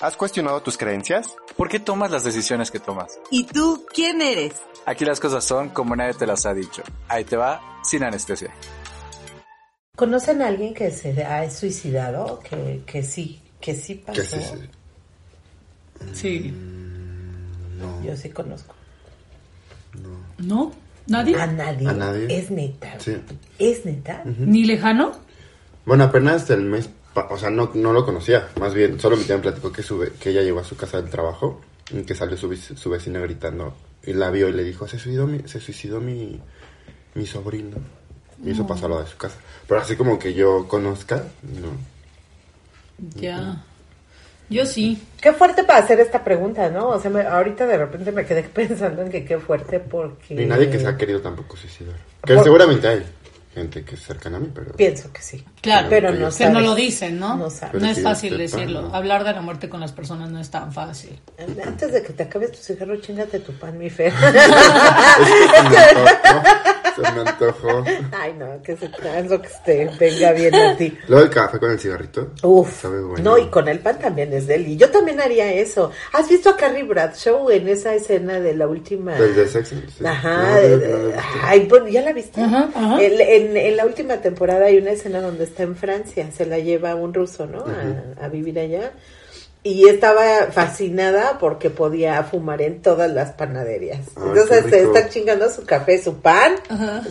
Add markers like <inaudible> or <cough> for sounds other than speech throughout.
¿Has cuestionado tus creencias? ¿Por qué tomas las decisiones que tomas? ¿Y tú quién eres? Aquí las cosas son como nadie te las ha dicho. Ahí te va, sin anestesia. ¿Conocen a alguien que se ha suicidado? Que, que sí, que sí pasó. ¿Qué es ese? Sí. Yo sí conozco. ¿No? ¿Nadie? A nadie. ¿A nadie? Es neta. Sí. Es neta. ¿Ni lejano? Bueno, apenas el mes, o sea, no, no lo conocía, más bien, solo mi tía me platicó que, su que ella llegó a su casa del trabajo y que salió su, su vecina gritando y la vio y le dijo, se suicidó mi, se suicidó mi, mi sobrino. Y eso pasó a lo de su casa. Pero así como que yo conozca, no. Ya. Yo sí. Qué fuerte para hacer esta pregunta, ¿no? O sea, me- ahorita de repente me quedé <laughs> pensando en que qué fuerte porque... Ni nadie que se ha querido tampoco suicidar. Que Por- seguramente hay gente que es cercana a mí, pero... Pienso que sí. Claro, Pero que no Que no sabes. lo dicen, ¿no? No No, sabes. es Pero fácil decirlo. ¿no? Hablar de la muerte con las personas no es tan fácil. Antes de que te acabes tu cigarro, chingate tu pan, mi fe. <laughs> Es que se me antojó. Ay, no, que se transo que te venga bien a ti. Luego el café con el cigarrito. Uf, Sabe bueno. no, y con el pan también es deli. Yo también haría eso. ¿Has visto a Carrie Bradshaw en esa escena de la última? Del de sexo. sí. Ajá, No, no lo ay, bueno, ¿ya la viste? Ajá, ajá. El- en, en la última temporada hay una escena donde está en Francia, se la lleva un ruso, ¿no? A, a vivir allá. Y estaba fascinada porque podía fumar en todas las panaderías. Ay, Entonces qué se está chingando su café, su pan,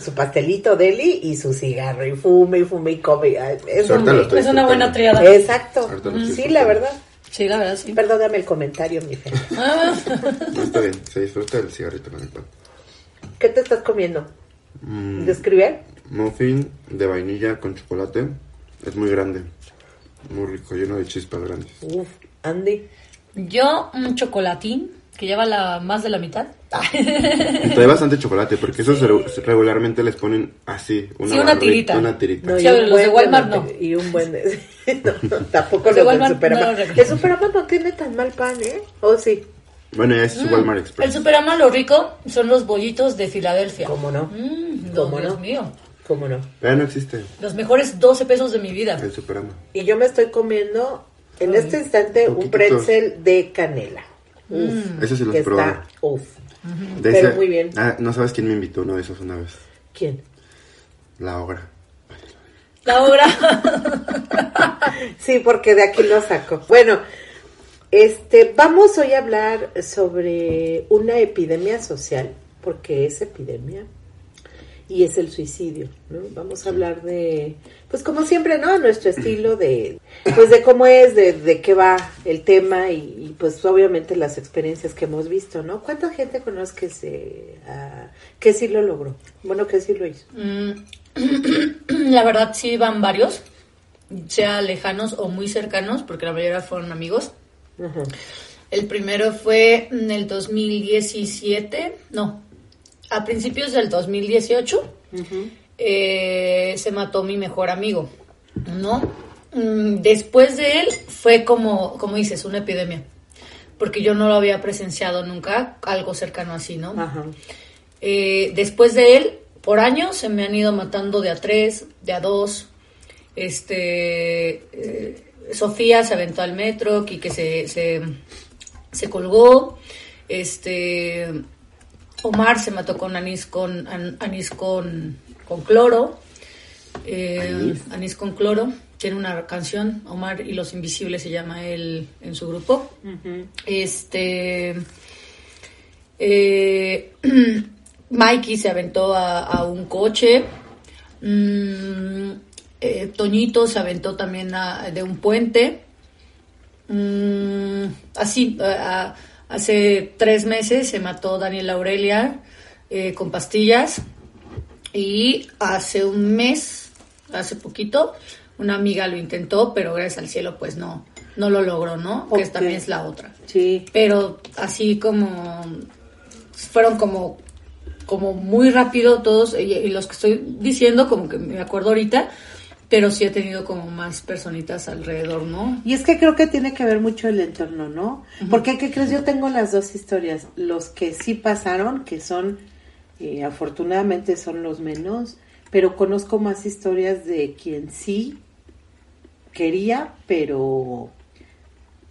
su pastelito deli y su cigarro. Y fume y fume y come. Es un- Es una buena triada. Exacto. Sí, la verdad. Sí, la verdad, sí. Perdóname el comentario, mi fe. <laughs> Ah, No, está bien, se disfruta el cigarrito con el pan. ¿Qué te estás comiendo? Mm, ¿Describe? muffin de vainilla con chocolate. Es muy grande. Muy rico, lleno de chispas grandes. Uf, Andy. Yo, un chocolatín que lleva la más de la mitad. Y <laughs> trae bastante chocolate, porque esos re- regularmente les ponen así. Una, Sí, una barri- tirita. Una tirita. No, Sí, y un los de Walmart la- no. Y un buen... de- <laughs> no, <laughs> tampoco Los de Walmart Superama. no, el Superama no tiene tan mal pan, ¿eh? ¿O sí? Bueno, ya es su Walmart El Express. Superama lo rico son los bollitos de Filadelfia. ¿Cómo no? Mm, no, ¿Cómo Dios no? mío. ¿Cómo no? Ya no existe Los mejores 12 pesos de mi vida. el Superama. Y yo me estoy comiendo en este instante un pretzel de canela. Uf, Ese sí los que probé. está... Uf. De Pero muy bien. Ah, no sabes quién me invitó uno de esos una vez. ¿Quién? La obra. La obra. <laughs> Sí, porque de aquí lo saco. Bueno, este, vamos hoy a hablar sobre una epidemia social, porque es epidemia, y es el suicidio, ¿no? Vamos a hablar de, pues como siempre, ¿no? Nuestro estilo de, pues de cómo es, de, de qué va el tema y, y, pues obviamente las experiencias que hemos visto, ¿no? ¿Cuánta gente conoce que se, que sí lo logró? Bueno, que sí lo hizo. Mm, <clears throat> la verdad sí van varios, sea lejanos o muy cercanos, porque la mayoría fueron amigos. Ajá. El primero fue en el 2017, no, a principios del 2018, eh, se mató mi mejor amigo, ¿no? Mm, Después de él fue como, como dices, una epidemia, porque yo no lo había presenciado nunca, algo cercano así, ¿no? Ajá. Eh, después de él, por años se me han ido matando de a tres, de a dos. Este, eh, Sofía se aventó al metro, Quique se, se, se colgó. Este, Omar se mató con anís con, an- anís con, con cloro. Eh, ¿Anís? anís con cloro. Tiene una canción, Omar y los Invisibles se llama él en su grupo. Este. Eh, <clears throat> Mikey se aventó a, a un coche. Mm, eh, Toñito se aventó también a- de un puente. Mm, así, a- a- hace tres meses se mató Daniel Aurelia eh, con pastillas. Y hace un mes, hace poquito, una amiga lo intentó, pero gracias al cielo, pues no, no lo logró, ¿no? Que Ok. también es la otra Sí. pero así como fueron como como muy rápido todos y, y los que estoy diciendo como que me acuerdo ahorita pero sí he tenido como más personitas alrededor no Y es que creo que tiene que ver mucho el entorno, ¿no? Porque, ¿qué crees? Yo tengo las dos historias. Los que sí pasaron, que son, eh, afortunadamente son los menos, pero conozco más historias de quien sí quería, pero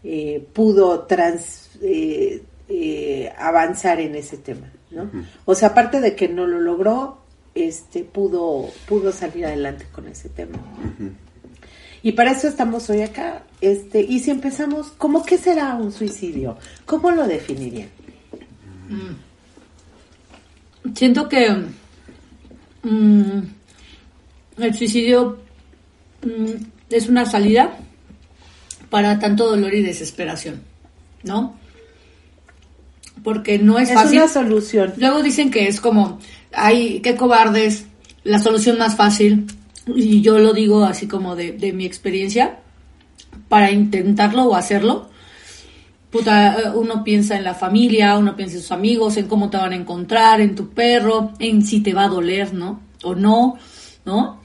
eh, pudo trans, eh, eh, avanzar en ese tema, ¿no? O sea, aparte de que no lo logró, este, pudo, pudo salir adelante con ese tema. Y para eso estamos hoy acá. Este, y si empezamos, ¿cómo qué será un suicidio? ¿Cómo lo definirían? Siento que mm, el suicidio mm, es una salida para tanto dolor y desesperación, ¿no? Porque no es, Es fácil. una solución. Luego dicen que es como, ay, qué cobardes, la solución más fácil. Y yo lo digo así como de, de mi experiencia, para intentarlo o hacerlo. Puta, uno piensa en la familia, uno piensa en sus amigos, en cómo te van a encontrar, en tu perro, en si te va a doler, ¿no? O no, ¿no?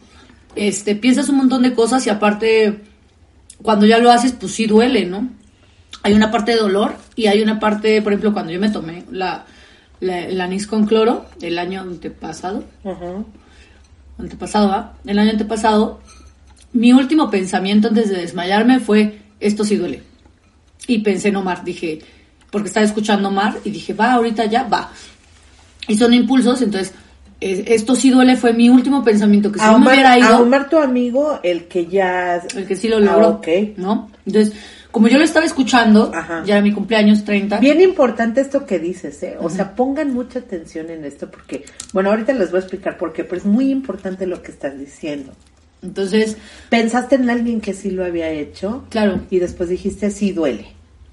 Este, piensas un montón de cosas y aparte, cuando ya lo haces, pues sí duele, ¿no? Hay una parte de dolor y hay una parte, por ejemplo, cuando yo me tomé la, la- el anís con cloro el año antepasado, Ajá. antepasado, ¿va? El año antepasado, mi último pensamiento antes de desmayarme fue, esto sí duele. Y pensé en Omar, dije, porque estaba escuchando Omar y dije, va, ahorita ya, va. Y son impulsos, entonces, esto sí duele fue mi último pensamiento, que si A no me hubiera a ido, Omar, tu amigo, el que ya... el que sí lo logró, Ah. ¿no? Entonces, como yo lo estaba escuchando, Ajá. ya era mi cumpleaños 30, Bien importante esto que dices, ¿eh? O sea, pongan mucha atención en esto porque, bueno, ahorita les voy a explicar por qué, pero es muy importante lo que estás diciendo. entonces, Pensaste en alguien que sí lo había hecho claro, y después dijiste, sí duele,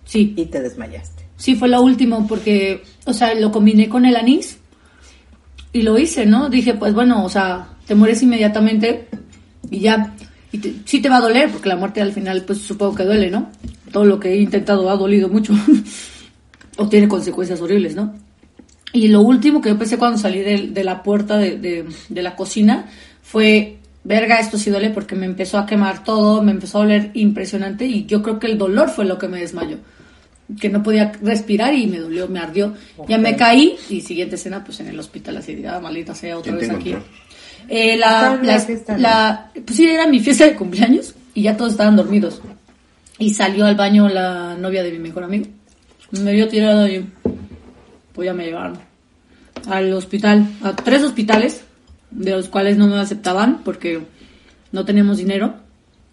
sí, y te desmayaste. Sí, fue lo último porque, o sea, lo combiné con el anís y lo hice, ¿no? Dije, pues bueno, o sea, te mueres inmediatamente y ya. Y te- sí te va a doler porque la muerte al final, pues supongo que duele, ¿no? Todo lo que he intentado ha dolido mucho <laughs> o tiene consecuencias horribles, ¿no? Y lo último que yo pensé cuando salí de, de la puerta de, de- de la cocina fue, verga, esto sí duele porque me empezó a quemar todo, me empezó a doler impresionante y yo creo que el dolor fue lo que me desmayó. Que no podía respirar y me dolió, me ardió. Ya me caí y siguiente escena, pues en el hospital así, ah, maldita sea, otra ¿Quién te vez aquí. Eh, la la- fiesta, ¿no? la- pues sí, era mi fiesta de cumpleaños y ya todos estaban dormidos. Y salió al baño la novia de mi mejor amigo. Me vio tirado y pues ya me llevaron al hospital, a tres hospitales, de los cuales no me aceptaban porque no tenemos dinero.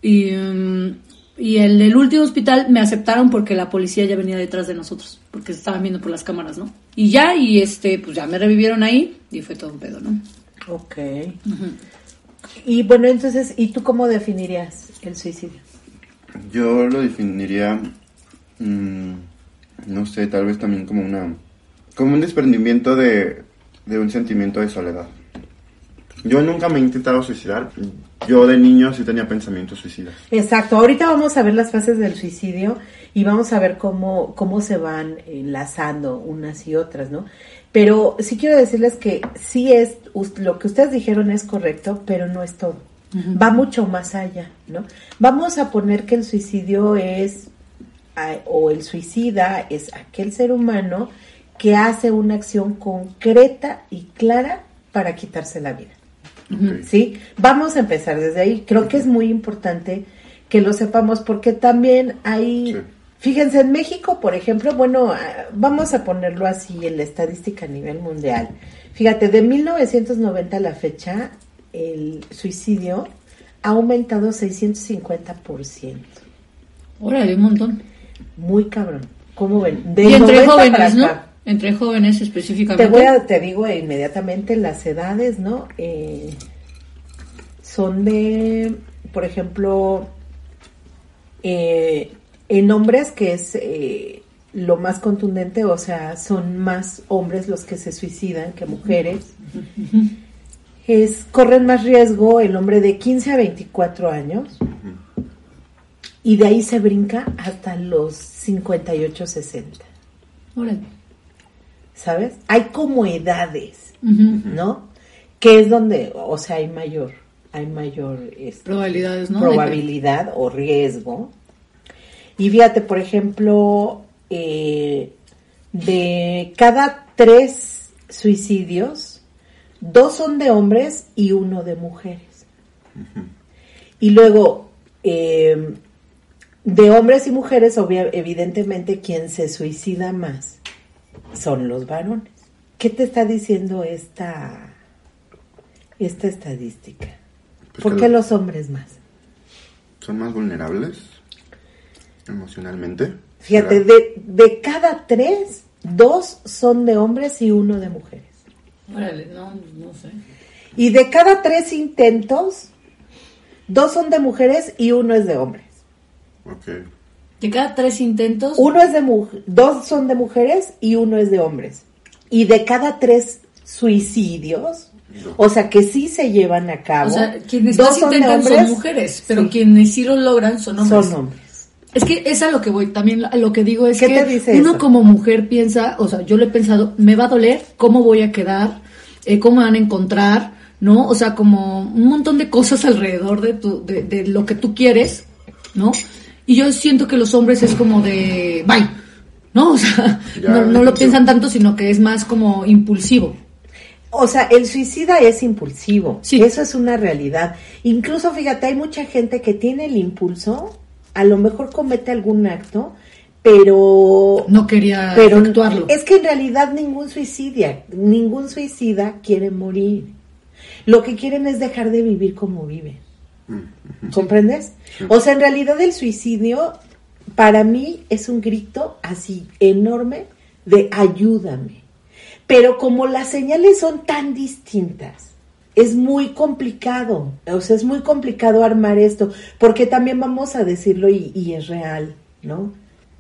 Y, mm, y el del último hospital me aceptaron porque la policía ya venía detrás de nosotros, porque se estaban viendo por las cámaras, ¿no? Y ya, y este, pues ya me revivieron ahí y fue todo un pedo, ¿no? Ok. Y bueno, entonces, ¿y tú cómo definirías el suicidio? Yo lo definiría, mm, no sé, tal vez también como una, como un desprendimiento de, de un sentimiento de soledad. Yo nunca me he intentado suicidar. Yo de niño sí tenía pensamientos suicidas. Exacto, ahorita vamos a ver las fases del suicidio y vamos a ver cómo, cómo se van enlazando unas y otras, ¿no? Pero sí quiero decirles que sí es, lo que ustedes dijeron es correcto, pero no es todo. Va mucho más allá, ¿no? Vamos a poner que el suicidio es, a- o el suicida es aquel ser humano que hace una acción concreta y clara para quitarse la vida. ¿sí? Vamos a empezar desde ahí. Creo que es muy importante que lo sepamos porque también hay, Sí. Fíjense, en México, por ejemplo, bueno, ah, vamos a ponerlo así en la estadística a nivel mundial. Fíjate, de 1990 a la fecha, el suicidio ha aumentado 650%. Órale, un montón. Muy cabrón. ¿Cómo ven? y entre 90 para jóvenes, ¿no? acá. Entre jóvenes específicamente. Te voy a, te digo inmediatamente las edades, ¿no? Eh, son de, por ejemplo, eh, en hombres que es eh, lo más contundente, o sea, son más hombres los que se suicidan que mujeres. Es, corren más riesgo el hombre de 15 a 24 años y de ahí se brinca hasta los 58, 60. Órale. ¿sabes? Hay como edades. ¿no? Que es donde, o sea, hay mayor, hay mayor este, Probabilidades, ¿no? probabilidad o riesgo. Y fíjate, por ejemplo, eh, de cada tres suicidios, dos son de hombres y uno de mujeres. Y luego, eh, de hombres y mujeres, evidentemente quien se suicida más son los varones. ¿Qué te está diciendo esta, esta estadística? Pues ¿Por qué lo- los hombres más? ¿Son más vulnerables emocionalmente? Fíjate, de, de cada tres, dos son de hombres y uno de mujeres. Órale, no, no sé. Y de cada tres intentos, dos son de mujeres y uno es de hombres. Ok. De cada tres intentos, Uno es de mu- dos son de mujeres y uno es de hombres. Y de cada tres suicidios, o sea que sí se llevan a cabo, o sea, quienes dos son de intentan son hombres, mujeres, pero sí, quienes sí lo logran son hombres. son hombres. Es que es a lo que voy, también a lo que digo es ¿Qué que te dice uno eso? como mujer piensa, o sea, yo lo he pensado, me va a doler, cómo voy a quedar, Eh, cómo me van a encontrar, ¿no? O sea, como un montón de cosas alrededor de, tu, de, de lo que tú quieres, ¿no? Y yo siento que los hombres es como de, bye, ¿no? O sea, Ya, no, no lo piensan tanto, sino que es más como impulsivo. O sea, el suicida es impulsivo. Sí. Eso es una realidad. Incluso, fíjate, hay mucha gente que tiene el impulso, a lo mejor comete algún acto, pero No quería pero actuarlo. es que en realidad ningún suicidia, ningún suicida quiere morir. Lo que quieren es dejar de vivir como viven. ¿Comprendes? O sea, en realidad el suicidio para mí es un grito así enorme de ayúdame. Pero como las señales son tan distintas, es muy complicado. O sea, es muy complicado armar esto, porque también vamos a decirlo y, y es real, ¿no?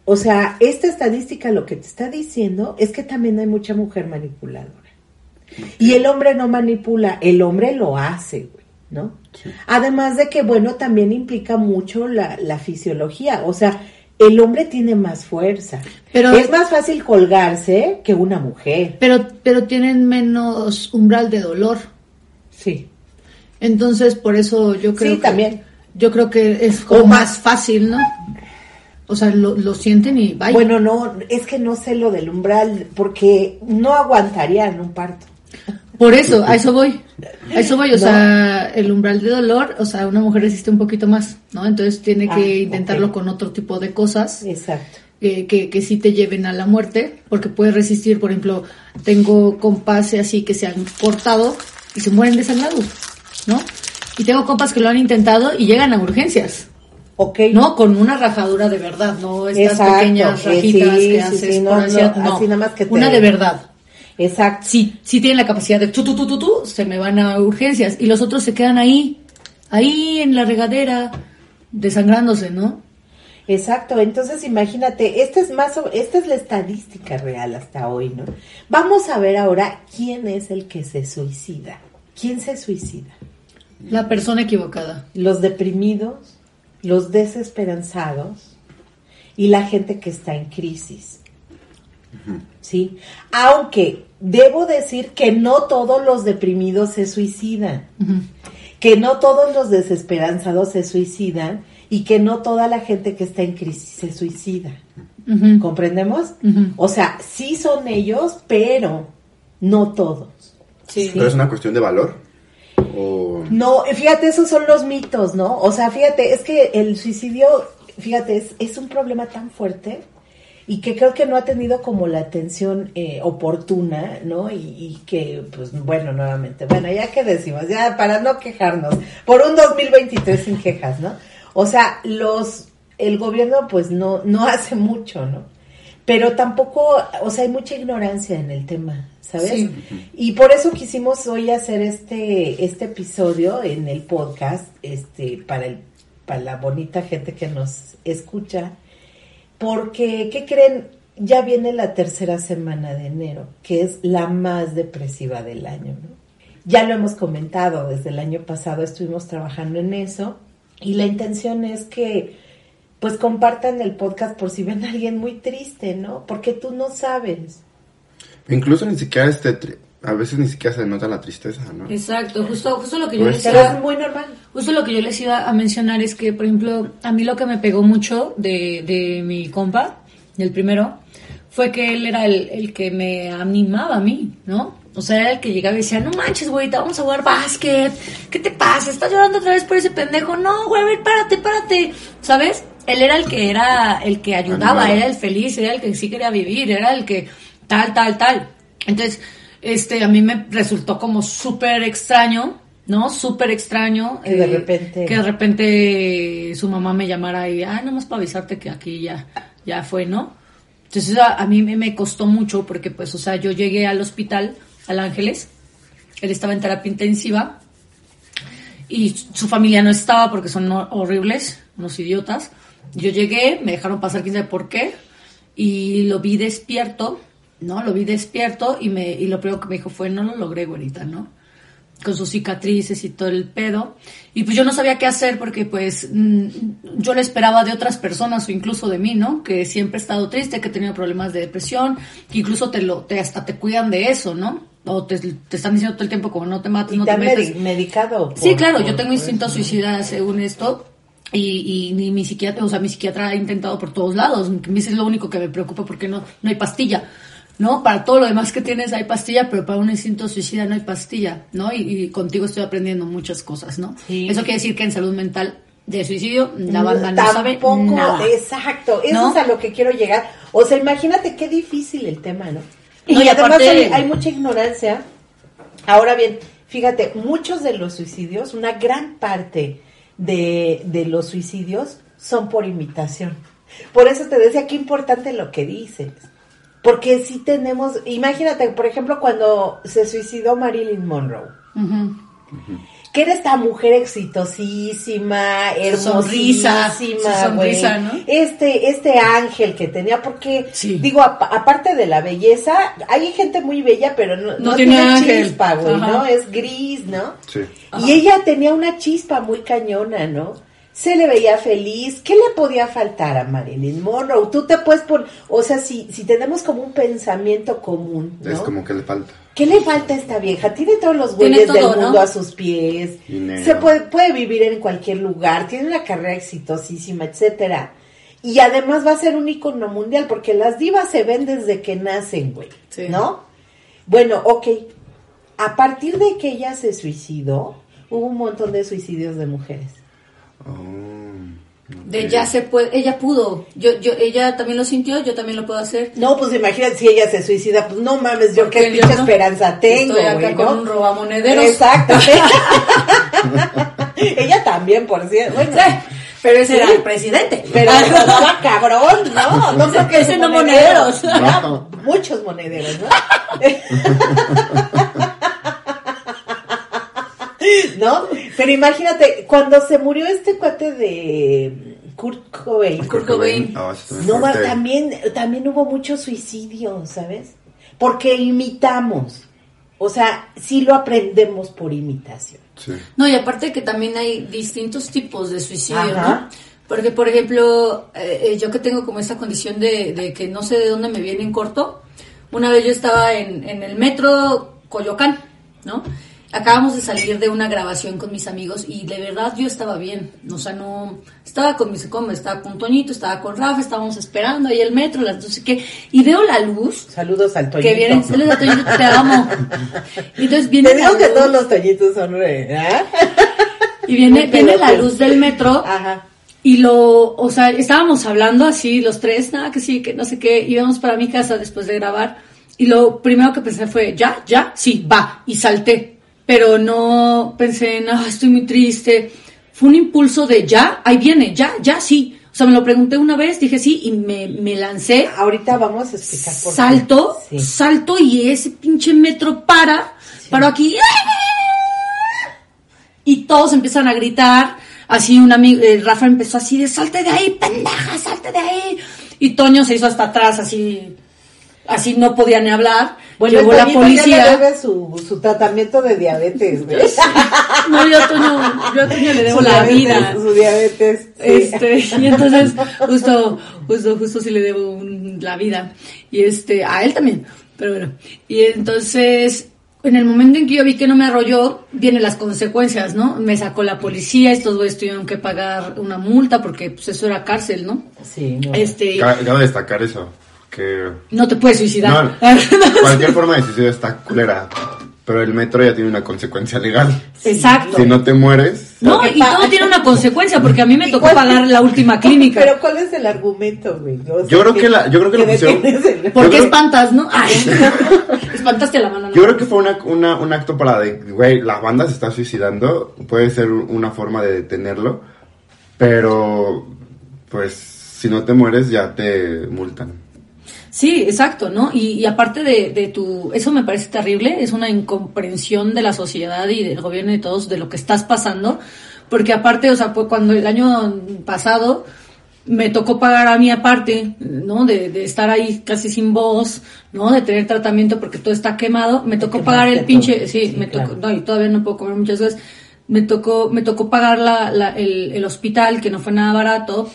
O sea, esta estadística lo que te está diciendo es que también hay mucha mujer manipuladora. Y el hombre no manipula, el hombre lo hace, güey, ¿no? Además de que, bueno, también implica mucho la, la fisiología. O sea, el hombre tiene más fuerza. Pero- es más fácil colgarse que una mujer. Pero, pero tienen menos umbral de dolor. Sí. Entonces, por eso yo creo Sí, que, también. Yo creo que es como O más. más fácil, ¿no? O sea, lo, lo sienten y vaya. Bueno, no, es que no sé lo del umbral, porque no aguantarían un parto. por eso, a eso voy. A eso voy, o No. sea, el umbral de dolor, o sea, una mujer resiste un poquito más, ¿no? Entonces tiene que Ah, intentarlo con otro tipo de cosas Exacto. eh, que, que sí te lleven a la muerte, porque puedes resistir, por ejemplo, tengo compas así que se han cortado y se mueren desangrados, ¿no? Y tengo compas que lo han intentado y llegan a urgencias. Ok. No, con una rajadura de verdad, no estas Exacto, pequeñas rajitas sí, que haces sí, no, por no, ansiedad, no, así nada más que te- una de verdad. Exacto. Sí, sí tienen la capacidad de tu, tu, tu, tu, tu, se me van a urgencias y los otros se quedan ahí, ahí en la regadera, desangrándose, ¿no? Exacto, entonces imagínate, esta es más, esta es la estadística real hasta hoy, ¿no? Vamos a ver ahora quién es el que se suicida. ¿Quién se suicida? La persona equivocada. Los deprimidos, los desesperanzados y la gente que está en crisis. ¿Sí? Aunque debo decir que no todos los deprimidos se suicidan. Que no todos los desesperanzados se suicidan y que no toda la gente que está en crisis se suicida. ¿Comprendemos? O sea, sí son ellos, pero no todos. Sí. ¿Pero es una cuestión de valor? ¿O No, fíjate, esos son los mitos, ¿no? O sea, fíjate, es que el suicidio, fíjate, es, es un problema tan fuerte y que creo que no ha tenido como la atención eh, oportuna, ¿no? Y, y que, pues, bueno, nuevamente, bueno, ya que decimos, ya para no quejarnos, por un 2023 sin quejas, ¿no? O sea, los, el gobierno, pues, no, no hace mucho, ¿no? Pero tampoco, o sea, hay mucha ignorancia en el tema, ¿sabes? Sí. Y por eso quisimos hoy hacer este, este episodio en el podcast, este, para el, para la bonita gente que nos escucha, porque, ¿qué creen? Ya viene la tercera semana de enero, que es la más depresiva del año, ¿no? Ya lo hemos comentado, desde el año pasado estuvimos trabajando en eso y la intención es que pues compartan el podcast por si ven a alguien muy triste, ¿no? Porque tú no sabes. incluso ni siquiera este... tri- A veces ni siquiera se nota la tristeza, ¿no? Exacto, justo, justo lo que yo Pues, les iba, es muy normal. justo lo que yo les iba a mencionar es que, por ejemplo, a mí lo que me pegó mucho de, de mi compa, del primero, fue que él era el, el que me animaba a mí, ¿no? O sea, era el que llegaba y decía, no manches, güey, te vamos a jugar básquet, ¿qué te pasa? ¿Estás llorando otra vez por ese pendejo? No, güey, a ver, párate, párate, ¿sabes? Él era el que era el que ayudaba, Animado. era el feliz, era el que sí quería vivir, era el que tal, tal, tal. Entonces, este, a mí me resultó como súper extraño, ¿no? Súper extraño. Que de eh, repente- Que de repente su mamá me llamara y, ay, nomás para avisarte que aquí ya, ya fue, ¿no? Entonces a, a mí me, me costó mucho porque, pues, o sea, yo llegué al hospital, al Ángeles, él estaba en terapia intensiva y su familia no estaba porque son hor- horribles, unos idiotas. Yo llegué, me dejaron pasar quién sabe por qué y lo vi despierto, ¿no? Lo vi despierto y me y lo primero que me dijo fue, no lo logré, güerita, ¿no? Con sus cicatrices y todo el pedo. Y pues yo no sabía qué hacer porque pues mm, yo le esperaba de otras personas o incluso de mí, ¿no? Que siempre he estado triste, que he tenido problemas de depresión, que incluso te lo, te, hasta te cuidan de eso, ¿no? O te, te están diciendo todo el tiempo como no te mates, ¿Y no te te medi- medicado? Sí, por- claro, por- yo tengo instinto suicida según esto. Y, y ni mi psiquiatra, o sea, mi psiquiatra ha intentado por todos lados. Es lo único que me preocupa porque no, no hay pastilla. ¿No? Para todo lo demás que tienes hay pastilla, pero para un instinto suicida no hay pastilla, ¿no? Y, y contigo estoy aprendiendo muchas cosas, ¿no? Sí. Eso quiere decir que en salud mental de suicidio la banda no sabe Tampoco, nada. exacto, eso ¿No? es a lo que quiero llegar. O sea, imagínate qué difícil el tema, ¿no? No, y, y además aparte- hay, hay mucha ignorancia. Ahora bien, fíjate, muchos de los suicidios, una gran parte de, de los suicidios son por imitación. Por eso te decía qué importante lo que dices. Porque si tenemos, imagínate, por ejemplo, cuando se suicidó Marilyn Monroe. Que era esta mujer exitosísima, hermosísima, sonrisa, su sonrisa, güey. ¿no? Este, este ángel que tenía, porque, Sí. digo, apa- aparte de la belleza, hay gente muy bella, pero no, No no tiene chispa, güey. ¿no? Es gris, ¿no? Sí. Y ella tenía una chispa muy cañona, ¿no? Se le veía feliz. ¿Qué le podía faltar a Marilyn Monroe? Tú te puedes poner, o sea, si, si tenemos como un pensamiento común, ¿no? Es como que le falta. ¿Qué le falta a esta vieja? Tiene todos los güeyes del mundo a sus pies. Dinero. Se puede, puede vivir en cualquier lugar. Tiene una carrera exitosísima, etcétera. Y además va a ser un icono mundial porque las divas se ven desde que nacen, güey. Sí. ¿No? Bueno, ok. A partir de que ella se suicidó, hubo un montón de suicidios de mujeres. Oh, De ya se puede, ella pudo. Yo, yo, ella también lo sintió, yo también lo puedo hacer. No, pues imagínate si ella se suicida, pues no mames, yo Porque qué pinche no. esperanza tengo, Estoy acá con ¿no? un robamonederos. Exacto. <laughs> <laughs> ella también, por cierto. Bueno, Sí, pero ese Sí. era el presidente. pero <laughs> estaba cabrón, ¿no? No creo que Ese no monedero. monederos. Ya, No. Muchos monederos, ¿no? Pero imagínate, cuando se murió este cuate de Kurt Cobain. Kurt Cobain. Ah, No, fuerte. también, también hubo mucho suicidio, ¿sabes? Porque imitamos. O sea, sí lo aprendemos por imitación. Sí. No, y aparte que también hay distintos tipos de suicidio, Ajá. ¿no? Porque, por ejemplo, eh, eh, yo que tengo como esta condición de, de que no sé de dónde me viene en corto, una vez yo estaba en, en el metro Coyoacán, ¿no? Acabamos de salir de una grabación con mis amigos y de verdad yo estaba bien, o sea, no, estaba con mis, como estaba con Toñito, estaba con Rafa, estábamos esperando ahí el metro, las no sé qué, y veo la luz Saludos al Toñito. que viene, saludos a Toñito, te amo. Y entonces viene Te la digo que luz. todos los Toñitos son re- ¿ah? Y viene, <laughs> viene la luz del metro Ajá. y lo, o sea, estábamos hablando así los tres, nada que sí, que no sé qué, íbamos para mi casa después de grabar y lo primero que pensé fue, ya, ya, sí, va, y salté, pero no pensé en, ah, estoy muy triste, fue un impulso de ya, ahí viene, ya, ya, sí, o sea, me lo pregunté una vez, dije sí y me, me lancé, Ahorita vamos a explicar por qué. salto, Sí. salto y ese pinche metro para, paró aquí. Y todos empiezan a gritar. Así un amigo, eh, Rafa empezó así de salte de ahí, pendeja, salte de ahí. Y Toño se hizo hasta atrás, así, así no podía ni hablar. Bueno, Llegó la ya le policía. debe su, su tratamiento de diabetes. No, yo a Toño, yo a Toño le debo Su la diabetes, vida. Su diabetes. sí. Este, y entonces, justo, justo, justo sí le debo un- la vida. Y este, a él también. Pero bueno. Y entonces, en el momento en que yo vi que no me arrolló, vienen las consecuencias, ¿no? Me sacó la policía, estos güeyes tuvieron que pagar una multa porque pues eso era cárcel, ¿no? Sí, no. Este, Ca- Cabe destacar eso. Que. no te puedes suicidar. <laughs> No, cualquier forma de suicidio está culera. Pero el metro ya tiene una consecuencia legal. Exacto. Si no te mueres, No, que y todo tiene una consecuencia, porque a mí me ¿Y tocó cuál- pagar la última <laughs> clínica. Pero ¿cuál es el argumento, güey? O sea, Yo creo que la- yo creo que lo pusieron- detienes el- ¿Por Yo qué creo- espantas, no? Ay, <laughs> espantaste a la mano. ¿no? yo creo que fue una, una- un acto para de, güey, la banda se está suicidando, puede ser una forma de detenerlo, pero pues si no te mueres ya te multan. Sí, exacto, ¿no? Y, y aparte de, de tu... Eso me parece terrible, es una incomprensión de la sociedad y del gobierno y de todos de lo que estás pasando, porque aparte, o sea, pues cuando el año pasado me tocó pagar a mí aparte, ¿no? De, de estar ahí casi sin voz, ¿no? De tener tratamiento porque todo está quemado, me tocó pagar el pinche... Sí, Sí, me tocó... No, y todavía no puedo comer muchas veces. Me tocó, me tocó pagar la, la- el, el hospital, que no fue nada barato,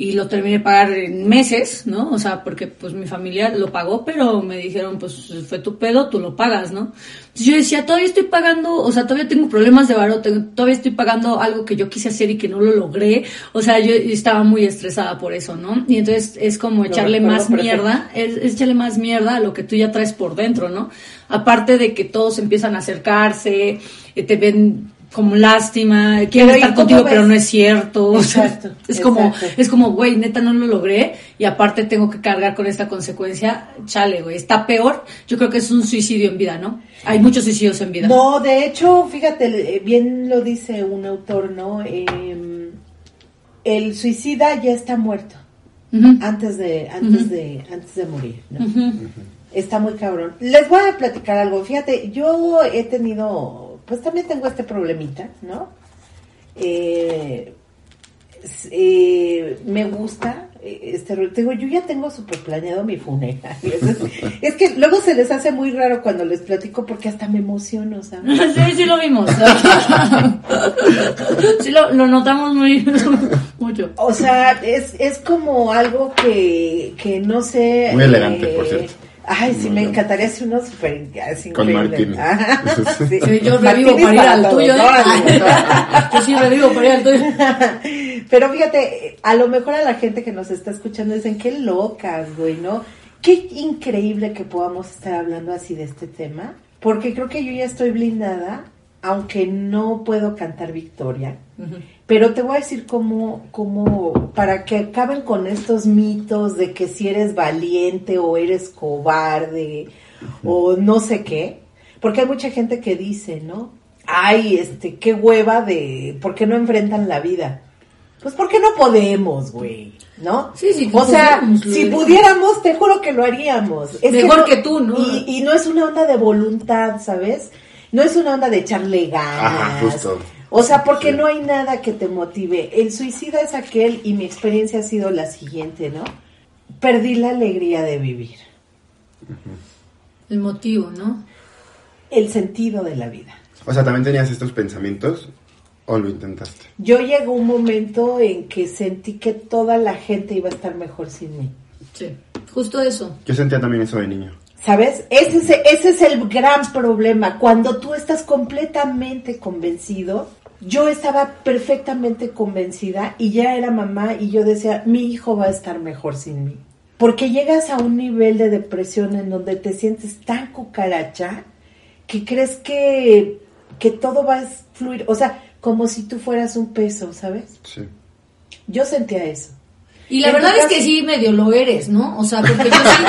y lo terminé de pagar en meses, ¿no? O sea, porque pues mi familia lo pagó, pero me dijeron, pues fue tu pedo, tú lo pagas, ¿no? Entonces yo decía, todavía estoy pagando, o sea, todavía tengo problemas de varo, todavía estoy pagando algo que yo quise hacer y que no lo logré, o sea, yo estaba muy estresada por eso, ¿no? Y entonces es como echarle más mierda, es, es echarle más mierda a lo que tú ya traes por dentro, ¿no? Aparte de que todos empiezan a acercarse, eh, te ven como lástima, ¿y estar contigo, ves? pero no es cierto. o sea, Exacto, es como, exacto. es como, güey, neta no lo logré y aparte tengo que cargar con esta consecuencia. Chale, güey, está peor. Yo creo que es un suicidio en vida, ¿no? Hay muchos suicidios en vida. No, de hecho, fíjate, eh, bien lo dice un autor, ¿no? Eh, el suicida ya está muerto antes de antes de antes de morir, ¿no? Está muy cabrón. Les voy a platicar algo. Fíjate, yo he tenido, pues también tengo este problemita, ¿no? Eh, eh, me gusta eh, este digo, yo ya tengo súper planeado mi funeral. <laughs> Es, que luego se les hace muy raro cuando les platico porque hasta me emociono, ¿sabes? <laughs> Sí, sí lo vimos. <laughs> sí lo, lo notamos muy mucho. O sea, es, es como algo que, que no sé. Muy elegante, por cierto. Ay, sí, Muy me bien. encantaría hacer uno súper así Con martini. Ah, <laughs> sí. Sí, yo revivo para ir al tuyo. ¿no? ¿eh? <laughs> Yo sí revivo para ir al tuyo. <laughs> Pero fíjate, a lo mejor a la gente que nos está escuchando dicen, qué locas, güey, ¿no? Qué increíble que podamos estar hablando así de este tema, porque creo que yo ya estoy blindada, aunque no puedo cantar victoria. Pero te voy a decir cómo, cómo, para que acaben con estos mitos de que si eres valiente o eres cobarde o no sé qué, porque hay mucha gente que dice, ¿no? Ay, este, qué hueva de, ¿por qué no enfrentan la vida? Pues porque no podemos, güey, ¿no? Sí, sí, O sea, si pudiéramos, te juro que lo haríamos. Es Mejor que tú, ¿no? Y, y no es una onda de voluntad, ¿sabes? No es una onda de echarle ganas. Ajá, justo. O sea, porque Sí. no hay nada que te motive. El suicida es aquel, y mi experiencia ha sido la siguiente, ¿no? Perdí la alegría de vivir, El motivo, ¿no? el sentido de la vida. O sea, ¿también tenías estos pensamientos o lo intentaste? Yo llegó un momento en que sentí que toda la gente iba a estar mejor sin mí. Sí. Justo eso. Yo sentía también eso de niño. ¿Sabes? Ese es, ese es el gran problema. Cuando tú estás completamente convencido, yo estaba perfectamente convencida y ya era mamá y yo decía, mi hijo va a estar mejor sin mí. Porque llegas a un nivel de depresión en donde te sientes tan cucaracha que crees que, que todo va a fluir. O sea, como si tú fueras un peso, ¿sabes? Sí. Yo sentía eso. Y la verdad es que sí medio lo eres, ¿no? O sea, porque yo sí.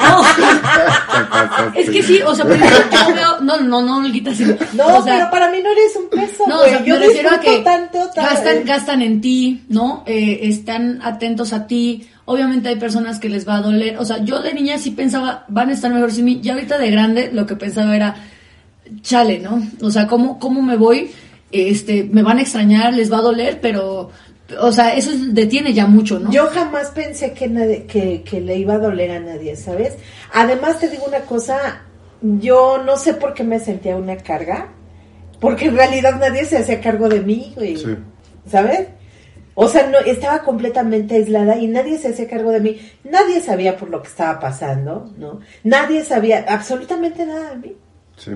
No, <laughs> es que sí, o sea, porque yo, veo. No, no, no, Olguita, sí. No, O sea, pero para mí no eres un peso, No, o sea, yo me refiero a que tanto, tan- gastan, gastan en ti, ¿no? Eh, están atentos a ti. Obviamente hay personas que les va a doler. O sea, yo de niña sí pensaba, van a estar mejor sin mí. Ya ahorita de grande lo que pensaba era, chale, ¿no? O sea, ¿cómo, cómo me voy? Este, me van a extrañar, les va a doler, pero, o sea, eso detiene ya mucho, ¿no? Yo jamás pensé que, nadie, que, que le iba a doler a nadie, ¿sabes? Además te digo una cosa, yo no sé por qué me sentía una carga, porque en realidad nadie se hacía cargo de mí, güey. Sí. ¿Sabes? O sea, no, estaba completamente aislada y nadie se hacía cargo de mí. Nadie sabía por lo que estaba pasando, ¿no? Nadie sabía absolutamente nada de mí. Sí.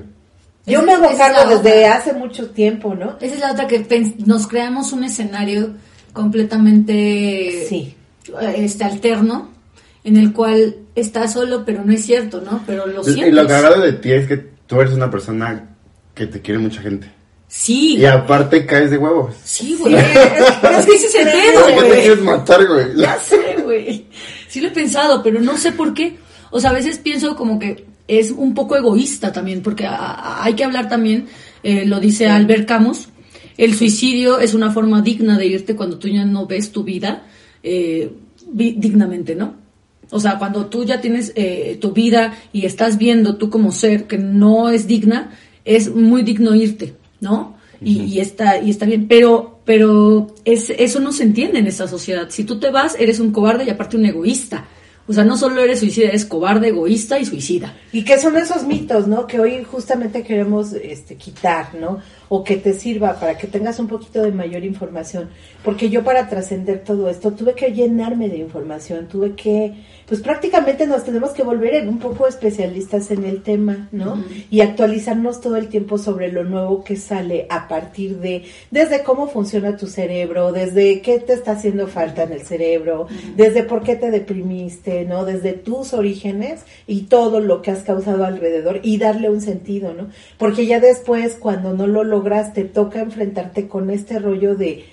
Yo me hago cargo desde otra. hace mucho tiempo, ¿no? Esa es la otra que nos creamos un escenario completamente Sí. este alterno en el cual estás solo pero no es cierto no pero lo Y sientes lo cagado de ti es que tú eres una persona que te quiere mucha gente. Sí. Y aparte caes de huevos. Sí, güey. Es que ese es el pedo, ¿Por qué te güey. quieres matar, güey? Ya sé, güey. Sí lo he pensado, pero no sé por qué. O sea, a veces pienso como que es un poco egoísta también, porque a- a- hay que hablar también, eh, lo dice Albert Camus, el suicidio es una forma digna de irte cuando tú ya no ves tu vida eh, dignamente, ¿no? O sea, cuando tú ya tienes eh, tu vida y estás viendo tú como ser que no es digna, es muy digno irte, ¿no? Y, y está y está bien, pero pero es, eso no se entiende en esta sociedad. Si tú te vas, eres un cobarde y aparte un egoísta. O sea, no solo eres suicida, eres cobarde, egoísta y suicida. Y que son esos mitos, ¿no? Que hoy justamente queremos este, quitar, ¿no? O que te sirva para que tengas un poquito de mayor información. Porque yo para trascender todo esto tuve que llenarme de información, tuve que, pues prácticamente nos tenemos que volver en un poco especialistas en el tema, ¿no? Y actualizarnos todo el tiempo sobre lo nuevo que sale a partir de, desde cómo funciona tu cerebro, desde qué te está haciendo falta en el cerebro, desde por qué te deprimiste, ¿no? Desde tus orígenes y todo lo que has causado alrededor y darle un sentido, ¿no? Porque ya después, cuando no lo logras, te toca enfrentarte con este rollo de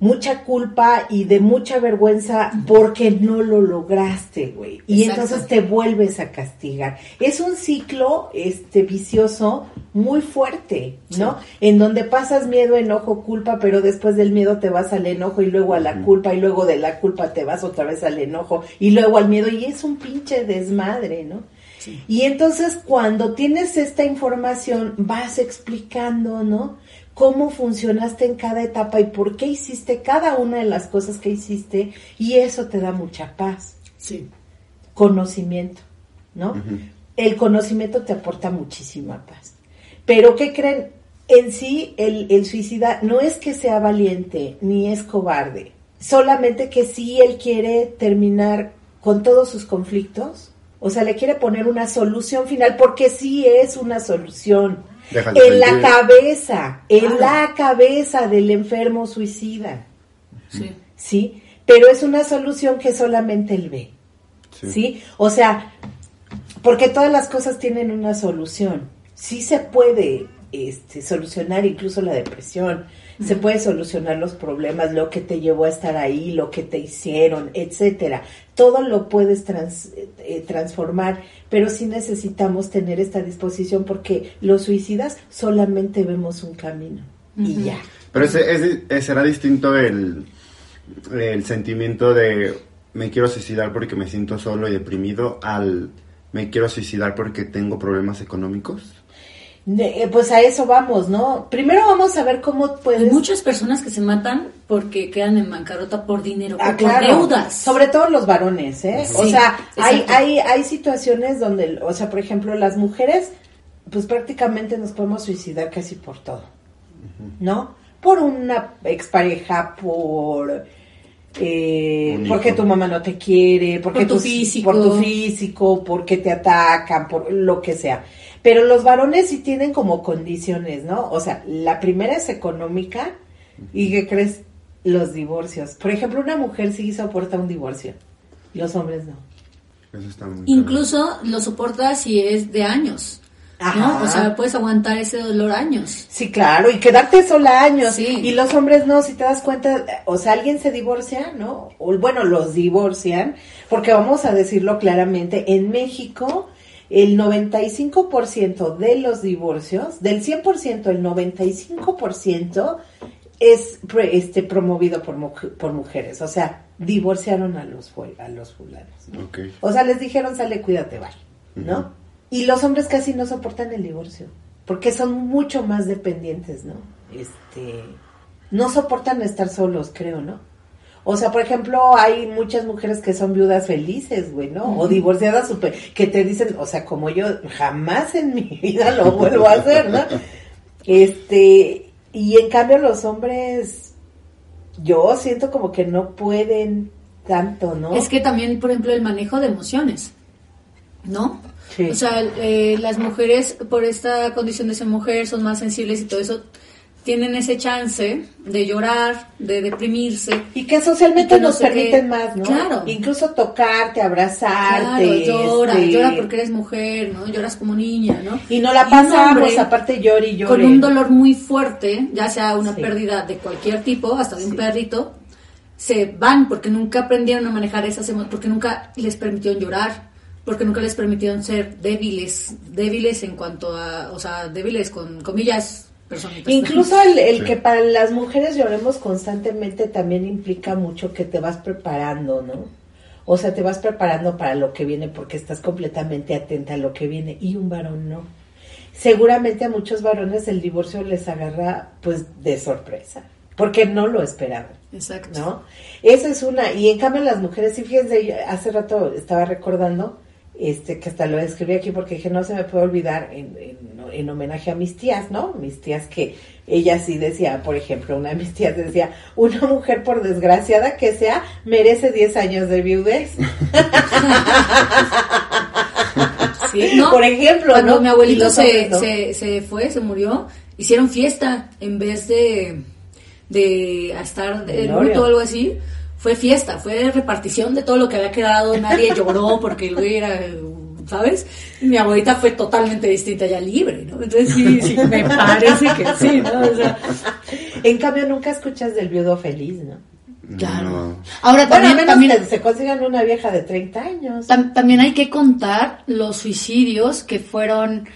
mucha culpa y de mucha vergüenza porque no lo lograste, güey. Y Exacto. entonces te vuelves a castigar. Es un ciclo este vicioso muy fuerte, ¿no? En donde pasas miedo, enojo, culpa, pero después del miedo te vas al enojo y luego a la culpa y luego de la culpa te vas otra vez al enojo y luego al miedo y es un pinche desmadre, ¿no? Y entonces cuando tienes esta información vas explicando, ¿no? Cómo funcionaste en cada etapa y por qué hiciste cada una de las cosas que hiciste y eso te da mucha paz, Sí. conocimiento, ¿no? El conocimiento te aporta muchísima paz. Pero ¿qué creen? En sí el, el suicida no es que sea valiente ni es cobarde, solamente que sí él quiere terminar con todos sus conflictos, o sea, le quiere poner una solución final porque sí es una solución. En la cabeza, en Claro. la cabeza del enfermo suicida, Sí. ¿sí? Pero es una solución que solamente él ve. Sí. ¿sí? O sea, porque todas las cosas tienen una solución. Sí se puede este, solucionar incluso la depresión, se puede solucionar los problemas, lo que te llevó a estar ahí, lo que te hicieron, etcétera. Todo lo puedes trans- eh, transformar, pero sí necesitamos tener esta disposición porque los suicidas solamente vemos un camino y ya. Pero ese, ese- ese será distinto el, el sentimiento de me quiero suicidar porque me siento solo y deprimido al me quiero suicidar porque tengo problemas económicos. De- eh, pues a eso vamos, ¿no? Primero vamos a ver cómo Hay puedes muchas personas que se matan porque quedan en bancarrota por dinero Ah, o claro. por deudas. Sobre todo los varones, ¿eh? o Sí, sea, hay, hay, hay situaciones donde, o sea, por ejemplo, las mujeres, pues prácticamente nos podemos suicidar casi por todo, ¿no? Por una expareja, por... Eh, porque tu mamá no te quiere, porque Por tu tus- físico. por tu físico, porque te atacan, por lo que sea. Pero los varones sí tienen como condiciones, ¿no? O sea, la primera es económica y ¿qué crees? Los divorcios. Por ejemplo, una mujer sí soporta un divorcio, los hombres no. Eso está muy Incluso lo soportas si es de años. Ajá. ¿no? O sea, puedes aguantar ese dolor años. Sí, claro, y quedarte sola años. Sí. Y los hombres no, si te das cuenta, o sea, alguien se divorcia, ¿no? O bueno, los divorcian, porque vamos a decirlo claramente, en México el 95% de los divorcios, del 100%, el 95% es pre- este promovido por, por mujeres, o sea, divorciaron a los a los fulanos. ¿no? O sea, les dijeron, sale, cuídate, bye, ¿no? Y los hombres casi no soportan el divorcio, porque son mucho más dependientes, ¿no? Este, no soportan estar solos, creo, ¿no? O sea, por ejemplo, hay muchas mujeres que son viudas felices, güey, ¿no? O divorciadas super, que te dicen, o sea, como yo jamás en mi <laughs> vida lo vuelvo a hacer, ¿no? Este, y en cambio los hombres, yo siento como que no pueden tanto, ¿no? Es que también, por ejemplo, el manejo de emociones, ¿no? Sí. O sea, eh, las mujeres, por esta condición de ser mujer, son más sensibles y todo eso, tienen ese chance de llorar, de deprimirse. Y que socialmente Y que no nos qué. permiten más, ¿no? Claro. Incluso tocarte, abrazarte. Claro, llora, este, llora porque eres mujer, ¿no? Lloras como niña, ¿no? Y no la pasamos, aparte llore y llore. Con un dolor muy fuerte, ya sea una Sí. pérdida de cualquier tipo, hasta de un perrito, se van porque nunca aprendieron a manejar esas emociones, porque nunca les permitieron llorar, porque nunca les permitieron ser débiles, débiles en cuanto a, o sea, débiles con comillas, personitas. Incluso el, el Sí. que para las mujeres lloremos constantemente también implica mucho que te vas preparando, ¿no? O sea, te vas preparando para lo que viene porque estás completamente atenta a lo que viene y un varón no. Seguramente a muchos varones el divorcio les agarra pues de sorpresa, porque no lo esperaban. Exacto. ¿no? Esa es una, y en cambio las mujeres, sí, fíjense, hace rato estaba recordando, este, que hasta lo escribí aquí porque dije, no se me puede olvidar en, en- en homenaje a mis tías, ¿no? Mis tías que ella sí decía, por ejemplo, una de mis tías decía, una mujer por desgraciada que sea, merece 10 años de viudez. <laughs> Sí, ¿no? Por ejemplo, Cuando ¿no? mi abuelito se, se, se fue, se murió, hicieron fiesta en vez de, de estar de Velorio. luto o algo así. Fue fiesta, fue repartición de todo lo que había quedado, nadie <laughs> lloró porque el güey era, ¿sabes? Y mi abuelita fue totalmente distinta, ya libre, ¿no? Entonces sí, sí, me <laughs> parece que sí, ¿no? O sea, En cambio, nunca escuchas del viudo feliz, ¿no? claro. No. Ahora Bueno, también, que se consigan una vieja de 30 años. Tam- también hay que contar los suicidios que fueron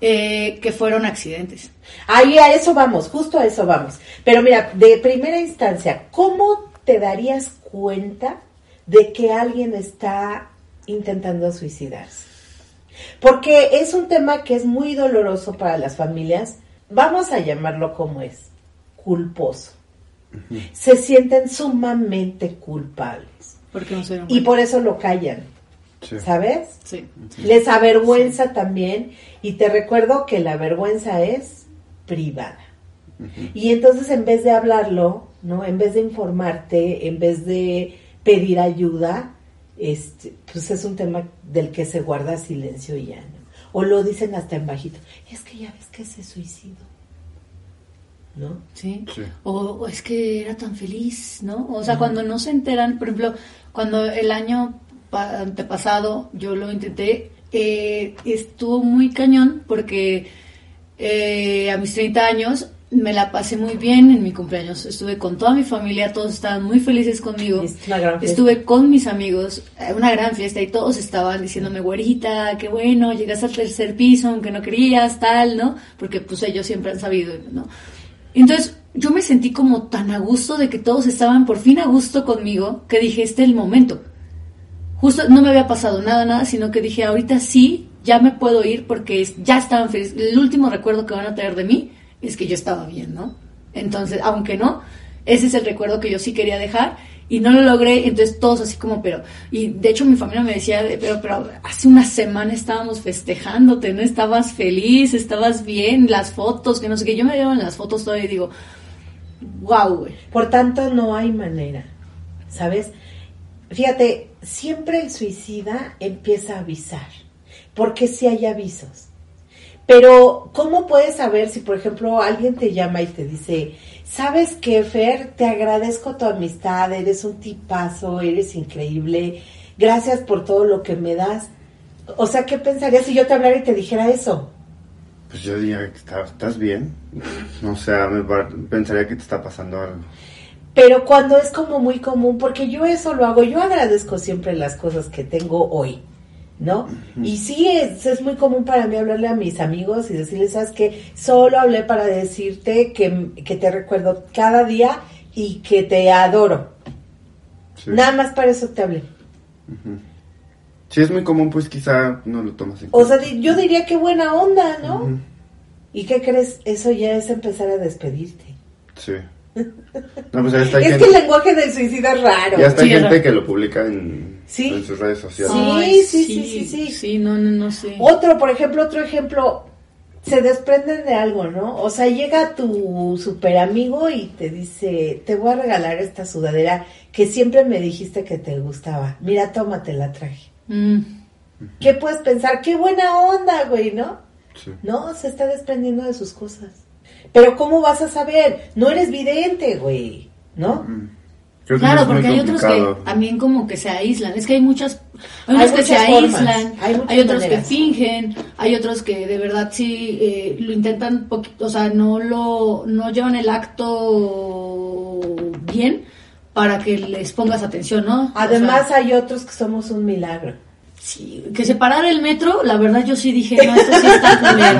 eh, que fueron accidentes. Ahí a eso vamos, justo a eso vamos. Pero mira, de primera instancia, ¿cómo te darías cuenta de que alguien está intentando suicidarse? Porque es un tema que es muy doloroso para las familias. Vamos a llamarlo como es, culposo. Se sienten sumamente culpables. Porque no se dieron Y por eso lo callan, Sí. ¿sabes? Sí. Les avergüenza también y te recuerdo que la vergüenza es privada. Y entonces en vez de hablarlo, ¿no? En vez de informarte, en vez de pedir ayuda, este, pues es un tema del que se guarda silencio y ya, ¿no? O lo dicen hasta en bajito. Es que ya ves que se suicidó. ¿No? Sí. Sí. O, o es que era tan feliz, ¿no? O sea, cuando no se enteran, por ejemplo, cuando el año pa- antepasado yo lo intenté, eh, estuvo muy cañón porque eh, a mis 30 años me la pasé muy bien en mi cumpleaños. Estuve con toda mi familia, todos estaban muy felices conmigo. Es una gran fiesta. Estuve con mis amigos, eh, una gran fiesta y todos estaban diciéndome, güerita, qué bueno, llegas al tercer piso aunque no querías, tal, ¿no? Porque pues ellos siempre han sabido, ¿no? Entonces yo me sentí como tan a gusto de que todos estaban por fin a gusto conmigo que dije, este es el momento. Justo no me había pasado nada, nada, sino que dije, ahorita sí, ya me puedo ir porque es- ya estaban felices. El último recuerdo que van a tener de mí es que yo estaba bien, ¿no? Entonces, aunque no, ese es el recuerdo que yo sí quería dejar y no lo logré, entonces todos así como, pero, y de hecho mi familia me decía, pero, pero hace una semana estábamos festejándote, ¿no? Estabas feliz, estabas bien, las fotos, que no sé qué, yo me veo en las fotos todavía y digo, wow. Por tanto, no hay manera, ¿sabes? Fíjate, siempre el suicida empieza a avisar, porque sí hay avisos. Pero, ¿cómo puedes saber si, por ejemplo, alguien te llama y te dice, ¿sabes qué, Fer? Te agradezco tu amistad, eres un tipazo, eres increíble, gracias por todo lo que me das. O sea, ¿qué pensarías si yo te hablara y te dijera eso? Pues yo diría estás bien. O sea, me pensaría que te está pasando algo. Pero cuando es como muy común, porque yo eso lo hago, yo agradezco siempre las cosas que tengo hoy, ¿no? Y sí, es, es muy común para mí hablarle a mis amigos y decirles, ¿sabes qué? Solo hablé para decirte que, que te recuerdo cada día y que te adoro. Sí. Nada más para eso te hablé. Si es muy común, pues quizá no lo tomas en O sea, cuenta. yo diría que buena onda, ¿no? ¿Y qué crees? Eso ya es empezar a despedirte. Sí. No, pues ya está Es gente, que el lenguaje del suicida es raro. ya está Sí, gente que lo publica en, Sí. en sus redes sociales. Sí, Ay, sí, sí, sí, sí. Sí, no, no, no sé. Otro, por ejemplo, otro ejemplo, se desprenden de algo, ¿no? O sea, llega tu super amigo y te dice, te voy a regalar esta sudadera que siempre me dijiste que te gustaba. Mira, tómate la traje. Mm, ¿Qué puedes pensar? Qué buena onda, güey, ¿no? Sí. No, se está desprendiendo de sus cosas. Pero ¿cómo vas a saber? No eres vidente, güey, ¿no? Claro, porque hay otros que también como que se aíslan. Es que hay muchas, hay Hay unos que se aíslan, hay hay, otros maneras. que fingen, hay otros que de verdad sí eh, lo intentan poquito, o sea, no lo, no llevan el acto bien para que les pongas atención, ¿no? Además O sea, hay otros que somos un milagro. Sí, que separar el metro, la verdad yo sí dije, no, esto sí está culero.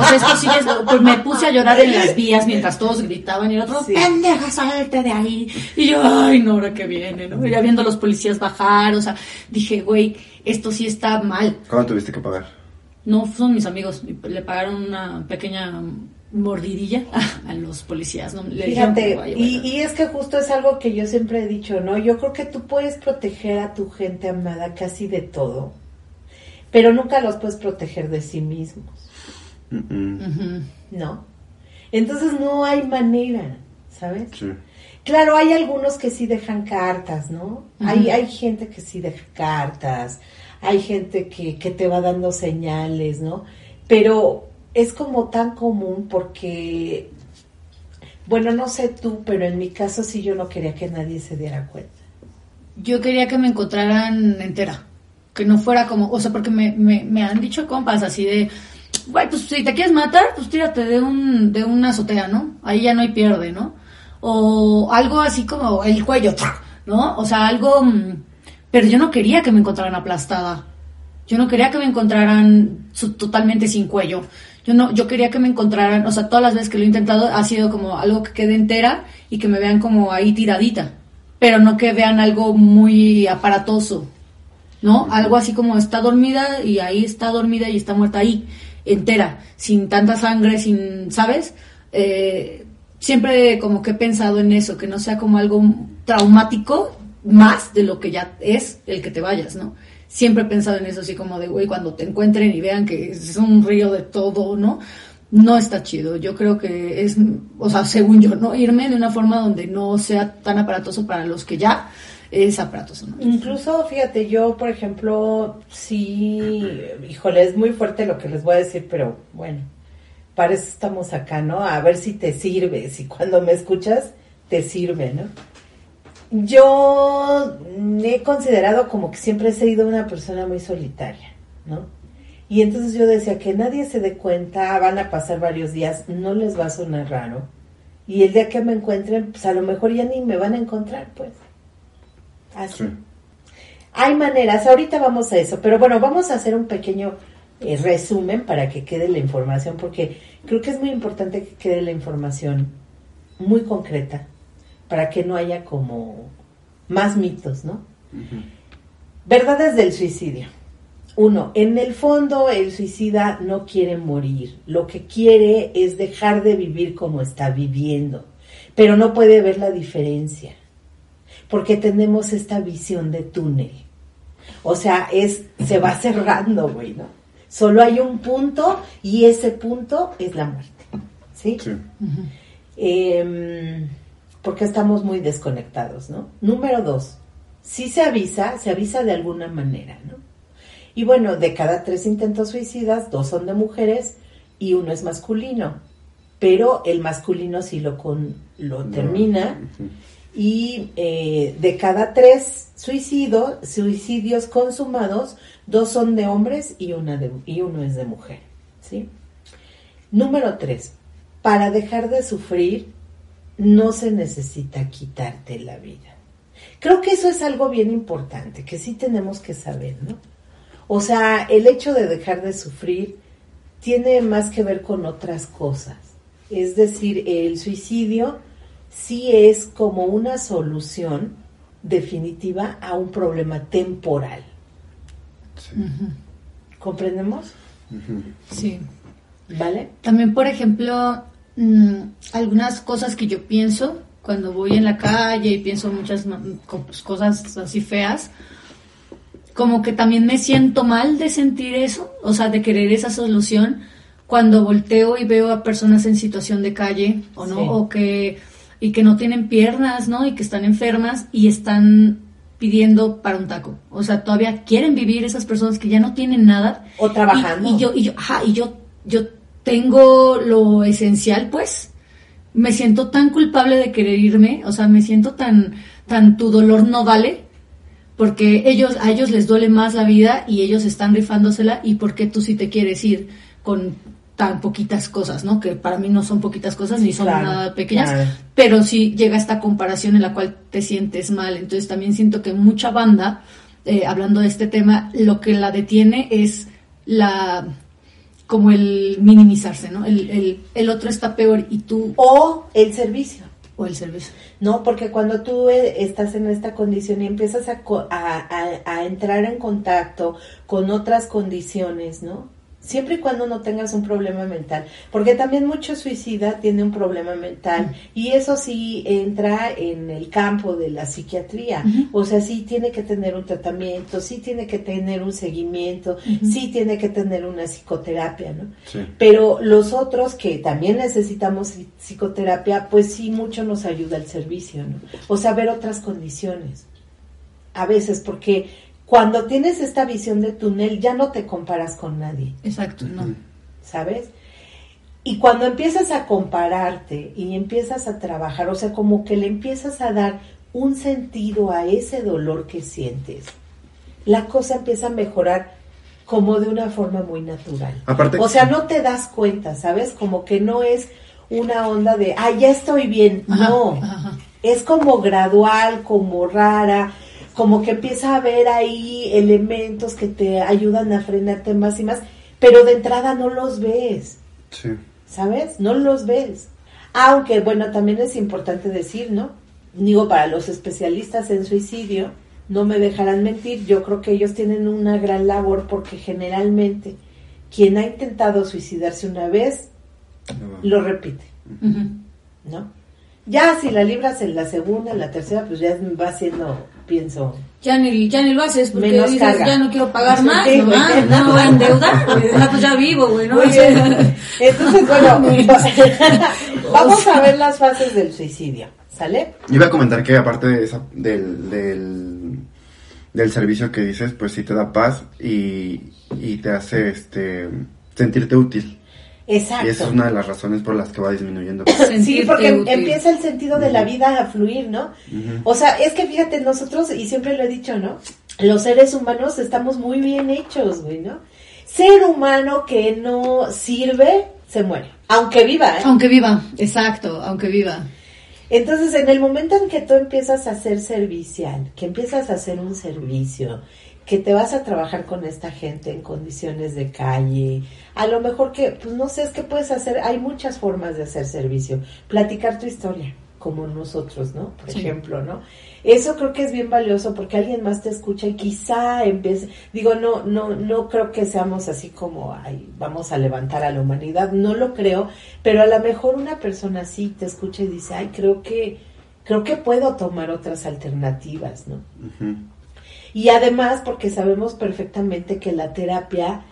O sea, esto sí es, pues me puse a llorar en las vías mientras todos gritaban y el otro, Sí. pendeja, salte de ahí. Y yo, ay, no, ahora que viene, ¿no? Ya viendo a los policías bajar, o sea, dije, güey, esto sí está mal. ¿Cuándo tuviste que pagar? No, son mis amigos, le pagaron una pequeña mordidilla a los policías, ¿no? Le Fíjate, vaya, y, bueno. y es que justo es algo que yo siempre he dicho, ¿no? Yo creo que tú puedes proteger a tu gente amada casi de todo, pero nunca los puedes proteger de sí mismos. ¿no? Entonces no hay manera, ¿sabes? Sí. Claro, hay algunos que sí dejan cartas, ¿no? Hay, hay gente que sí deja cartas, hay gente que, que te va dando señales, ¿no? Pero es como tan común porque, bueno, no sé tú, pero en mi caso sí yo no quería que nadie se diera cuenta. Yo quería que me encontraran entera. Que no fuera como, o sea, porque me, me, han dicho compas así de, güey, pues si te quieres matar, pues tírate de un, de una azotea, ¿no? Ahí ya no hay pierde, ¿no? O algo así como el cuello. ¿no? O sea, algo, mm, pero yo no quería que me encontraran aplastada. Yo no quería que me encontraran totalmente sin cuello. Yo no, yo quería que me encontraran, o sea, todas las veces que lo he intentado ha sido como algo que quede entera y que me vean como ahí tiradita, pero no que vean algo muy aparatoso, ¿no? Algo así como está dormida y ahí está dormida y está muerta ahí, entera, sin tanta sangre, sin, ¿sabes? Eh, siempre como que he pensado en eso, que no sea como algo traumático más de lo que ya es el que te vayas, ¿no? Siempre he pensado en eso, así como de, güey, cuando te encuentren y vean que es un río de todo, ¿no? No está chido. Yo creo que es, o sea, según yo, ¿no? Irme de una forma donde no sea tan aparatoso para los que ya es aparatoso, ¿no? Incluso, fíjate, yo, por ejemplo, sí, híjole, es muy fuerte lo que les voy a decir, pero bueno, para eso estamos acá, ¿no? A ver si te sirve, si cuando me escuchas te sirve, ¿no? Yo me he considerado como que siempre he sido una persona muy solitaria, ¿no? Y entonces yo decía que nadie se dé cuenta, van a pasar varios días, no les va a sonar raro. Y el día que me encuentren, pues a lo mejor ya ni me van a encontrar, pues. Así. Sí. Hay maneras, ahorita vamos a eso, pero bueno, vamos a hacer un pequeño eh, resumen para que quede la información, porque creo que es muy importante que quede la información muy concreta, para que no haya como más mitos, ¿no? Verdades del suicidio. Uno, en el fondo el suicida no quiere morir, lo que quiere es dejar de vivir como está viviendo, pero no puede ver la diferencia porque tenemos esta visión de túnel. O sea, es se va <laughs> cerrando, güey, ¿no? Solo hay un punto y ese punto es la muerte, ¿sí? Sí. Porque estamos muy desconectados, ¿no? Número dos, si se avisa, se avisa de alguna manera, ¿no? Y bueno, de cada tres intentos suicidas, dos son de mujeres y uno es masculino, pero el masculino sí lo, con, lo termina y eh, de cada tres suicidio- suicidios consumados, dos son de hombres y, una de, y uno es de mujer. ¿sí? Número tres, para dejar de sufrir no se necesita quitarte la vida. Creo que eso es algo bien importante, que sí tenemos que saber, ¿no? O sea, el hecho de dejar de sufrir tiene más que ver con otras cosas. Es decir, el suicidio sí es como una solución definitiva a un problema temporal. Sí. ¿Comprendemos? Sí. ¿Vale? También, por ejemplo, mm, algunas cosas que yo pienso cuando voy en la calle y pienso muchas pues, cosas así feas, como que también me siento mal de sentir eso, o sea, de querer esa solución cuando volteo y veo a personas en situación de calle o no, Sí. o que y que no tienen piernas, ¿no? Y que están enfermas y están pidiendo para un taco. O sea, todavía quieren vivir esas personas que ya no tienen nada O trabajando. y, y yo, y yo, ajá, y yo, yo tengo lo esencial, pues. Me siento tan culpable de querer irme, o sea, me siento tan, tan tu dolor no vale, porque ellos, a ellos les duele más la vida y ellos están rifándosela y porque tú sí te quieres ir con tan poquitas cosas, ¿no? Que para mí no son poquitas cosas ni son Claro, nada pequeñas, claro. pero sí llega esta comparación en la cual te sientes mal. Entonces también siento que mucha banda, eh, hablando de este tema, lo que la detiene es la como el minimizarse, ¿no? El, el, el otro está peor y tú O el servicio. o el servicio. No, porque cuando tú eh, estás en esta condición y empiezas a, a, a- a entrar en contacto con otras condiciones, ¿no? Siempre y cuando no tengas un problema mental, porque también mucho suicida tiene un problema mental y eso sí entra en el campo de la psiquiatría, o sea, sí tiene que tener un tratamiento, sí tiene que tener un seguimiento, Ujú. sí tiene que tener una psicoterapia, ¿no? Sí. Pero los otros que también necesitamos psi- psicoterapia, pues sí mucho nos ayuda el servicio, ¿no? O sea, ver otras condiciones. A veces, porque cuando tienes esta visión de túnel ya no te comparas con nadie, Exacto, no. ¿sabes? Y cuando empiezas a compararte y empiezas a trabajar, o sea, como que le empiezas a dar un sentido a ese dolor que sientes, la cosa empieza a mejorar como de una forma muy natural. Aparte- o sea, no te das cuenta, ¿sabes? Como que no es una onda de, ah, ya estoy bien. Ajá, no, ajá. es como gradual, como rara, como que empieza a haber ahí elementos que te ayudan a frenarte más y más, pero de entrada no los ves. Sí. ¿sabes? No los ves. Aunque, bueno, también es importante decir, ¿no? Digo, para los especialistas en suicidio, no me dejarán mentir, yo creo que ellos tienen una gran labor porque generalmente quien ha intentado suicidarse una vez, lo repite. ¿no? Ya si la libras en la segunda, en la tercera, pues ya va siendo, pienso, Ya ni, ya ni lo haces porque Menos dices, carga. ya no quiero pagar más, no, más, no me voy a endeudar, <laughs> pues ya vivo, güey, ¿no? Entonces, <laughs> bueno, <laughs> vamos a ver las fases del suicidio, ¿sale? Iba a comentar que aparte de esa, del, del, del servicio que dices, pues sí te da paz y, y te hace este sentirte útil. Exacto. Y esa es una de las razones por las que va disminuyendo. <coughs> Sí, porque útil. empieza el sentido de la vida a fluir, ¿no? O sea, es que fíjate, nosotros, y siempre lo he dicho, ¿no? Los seres humanos estamos muy bien hechos, güey, ¿no? Ser humano que no sirve, se muere. Aunque viva, ¿eh? Aunque viva, exacto, aunque viva. Entonces, en el momento en que tú empiezas a ser servicial, que empiezas a hacer un servicio, que te vas a trabajar con esta gente en condiciones de calle, a lo mejor que, pues no sé, es que puedes hacer, hay muchas formas de hacer servicio. Platicar tu historia, como nosotros, ¿no? Por Sí. ejemplo, ¿no? Eso creo que es bien valioso porque alguien más te escucha y quizá empiece, digo, no, no, no creo que seamos así como, ay, vamos a levantar a la humanidad, no lo creo, pero a lo mejor una persona así te escucha y dice, ay, creo que, creo que puedo tomar otras alternativas, ¿no? Y además porque sabemos perfectamente que la terapia,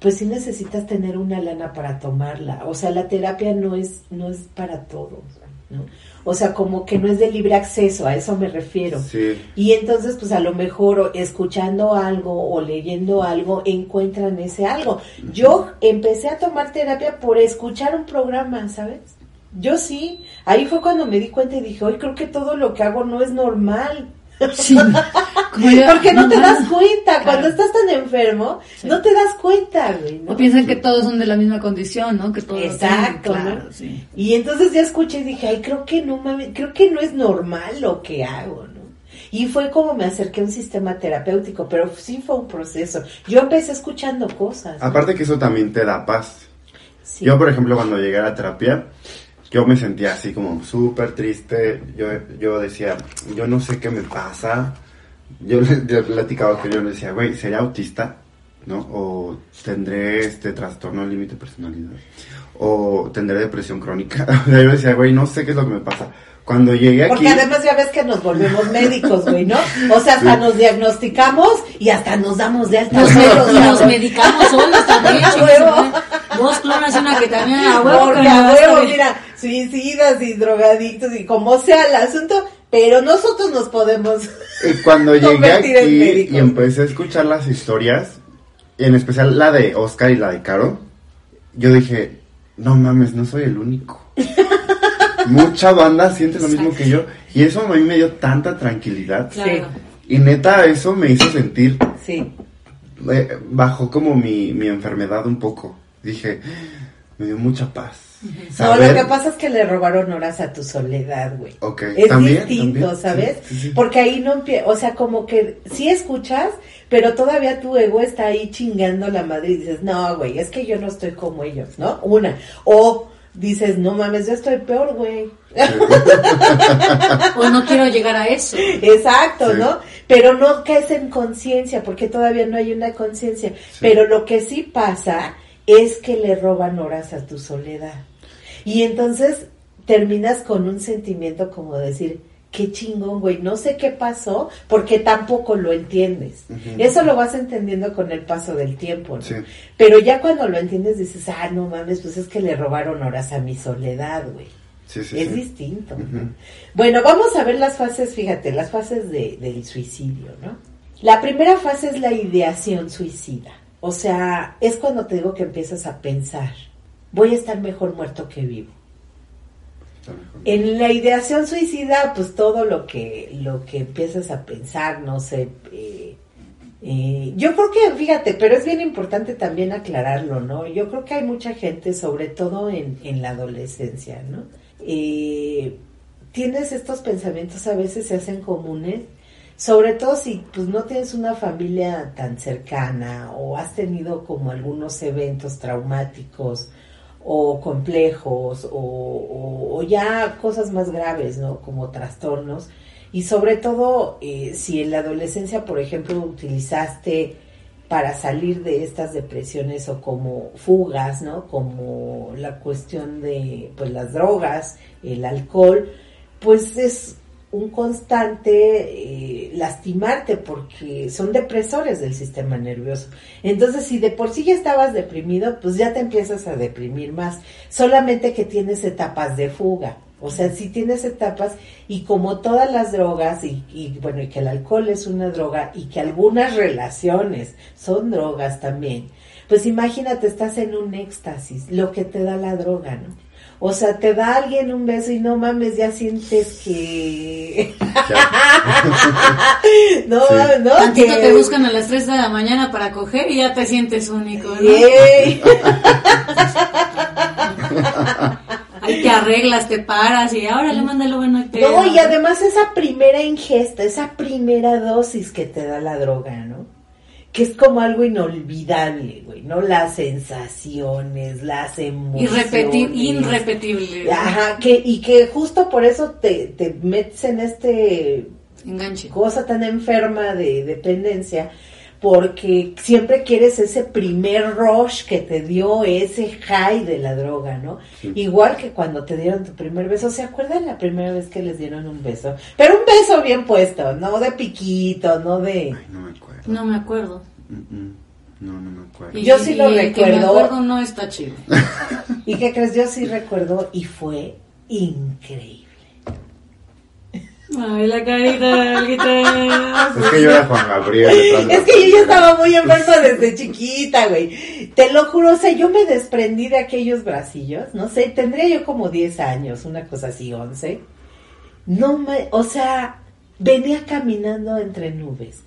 pues sí necesitas tener una lana para tomarla. O sea, la terapia no es, no es para todos, ¿no? O sea, como que no es de libre acceso, a eso me refiero. Sí. Y entonces, pues a lo mejor escuchando algo o leyendo algo, encuentran ese algo. Yo empecé a tomar terapia por escuchar un programa, ¿sabes? Yo sí, ahí fue cuando me di cuenta y dije, hoy creo que todo lo que hago no es normal. Sí. Porque no te das cuenta, cuando estás tan enfermo, Sí. no te das cuenta, güey, ¿no? O piensan que todos son de la misma condición, ¿no? Que todos Exacto, tienen- ¿no? claro, sí. Y entonces ya escuché y dije, ay, creo que no mames, creo que no es normal lo que hago, ¿no? Y fue como me acerqué a un sistema terapéutico, pero sí fue un proceso. Yo empecé escuchando cosas. ¿no? Aparte que eso también te da paz. Sí. Yo, por ejemplo, cuando llegué a la terapia, yo me sentía así como súper triste. Yo, yo decía, yo no sé qué me pasa. Yo le, le platicaba que yo le decía, güey, ¿sería autista? ¿No? O tendré este trastorno de límite de personalidad. O tendré depresión crónica. <laughs> Yo decía, güey, no sé qué es lo que me pasa. Cuando llegué aquí... Porque además ya ves que nos volvemos médicos, güey, ¿no? O sea, hasta Sí. nos diagnosticamos y hasta nos damos de alta. Nos, nos ¿no? medicamos solos <laughs> también, huevo. Dos clonas una que también a huevo. Porque que a huevo, mira, suicidas y drogadictos y como sea el asunto, pero nosotros nos podemos... Y cuando <laughs> llegué aquí y empecé a escuchar las historias, en especial la de Oscar y la de Caro, yo dije, no mames, no soy el único. <laughs> Mucha banda siente lo mismo que yo. Y eso a mí me dio tanta tranquilidad. Claro. Y neta, eso me hizo sentir, Sí. eh, bajó como mi, mi enfermedad un poco. Dije, me dio mucha paz. No, lo que pasa es que le robaron horas a tu soledad, güey. Ok, Es también, distinto, también, ¿sabes? sí, sí, sí. Porque ahí no empieza, o sea, como que sí escuchas, pero todavía tu ego está ahí chingando la madre y dices, no, güey, es que yo no estoy como ellos, ¿no? Una. O dices, no mames, yo estoy peor, güey. <laughs> O no quiero llegar a eso. Exacto, Sí. ¿no? Pero no caes en conciencia, porque todavía no hay una conciencia. Pero lo que sí pasa es que le roban horas a tu soledad. Y entonces terminas con un sentimiento como decir, qué chingón, güey, no sé qué pasó, porque tampoco lo entiendes. Eso lo vas entendiendo con el paso del tiempo, ¿no? Sí. Pero ya cuando lo entiendes dices, ah, no mames, pues es que le robaron horas a mi soledad, güey. Sí, sí, es sí. distinto. Bueno, vamos a ver las fases, fíjate, las fases de- del suicidio, ¿no? La primera fase es la ideación suicida. O sea, es cuando te digo que empiezas a pensar, voy a estar mejor muerto que vivo. En la ideación suicida, pues todo lo que, lo que empiezas a pensar, no sé, eh, eh, yo creo que, fíjate, pero es bien importante también aclararlo, ¿no? Yo creo que hay mucha gente, sobre todo en, en la adolescencia, ¿no? Eh, tienes estos pensamientos a veces se hacen comunes, sobre todo si pues no tienes una familia tan cercana o has tenido como algunos eventos traumáticos o complejos o, ya cosas más graves, ¿no? Como trastornos. Y sobre todo, eh, si en la adolescencia, por ejemplo, utilizaste para salir de estas depresiones o como fugas, ¿no? Como la cuestión de pues las drogas, el alcohol, pues es un constante eh, lastimarte porque son depresores del sistema nervioso. Entonces, si de por sí ya estabas deprimido, pues ya te empiezas a deprimir más. Solamente que tienes etapas de fuga. O sea, si tienes etapas y como todas las drogas y, y, bueno, y que el alcohol es una droga y que algunas relaciones son drogas también, pues imagínate, estás en un éxtasis, lo que te da la droga, ¿no? O sea, te da alguien un beso y no mames, ya sientes que... <laughs> no, Sí. no, Tantito que- te buscan a las 3 de la mañana para coger y ya te sientes único, ¿no? Yay. Ahí te arreglas, te paras y ahora le manda lo bueno y te... No, y además esa primera ingesta, esa primera dosis que te da la droga, ¿no? Que es como algo inolvidable, güey, ¿no? Las sensaciones, las emociones. Irrepeti- irrepetible. Ajá, que, y que justo por eso te, te metes en este Enganche. cosa tan enferma de dependencia, porque siempre quieres ese primer rush que te dio ese high de la droga, ¿no? Igual que cuando te dieron tu primer beso, ¿se acuerdan la primera vez que les dieron un beso? Pero un beso bien puesto, no de piquito, no de... Ay, no me No me acuerdo. Mm, mm. No, no me acuerdo. Y- Yo sí lo y el Que me recuerdo. acuerdo no está chido. <laughs> ¿Y qué crees? Yo sí recuerdo y fue increíble. Ay, la carita, el guitarra. Es que yo era Juan Gabriel. <laughs> Es que yo ya estaba muy enferma desde chiquita, güey. Te lo juro, o sea, yo me desprendí de aquellos bracillos, no sé, tendría yo como 10 años, una cosa así, 11. No me, o sea, venía caminando entre nubes,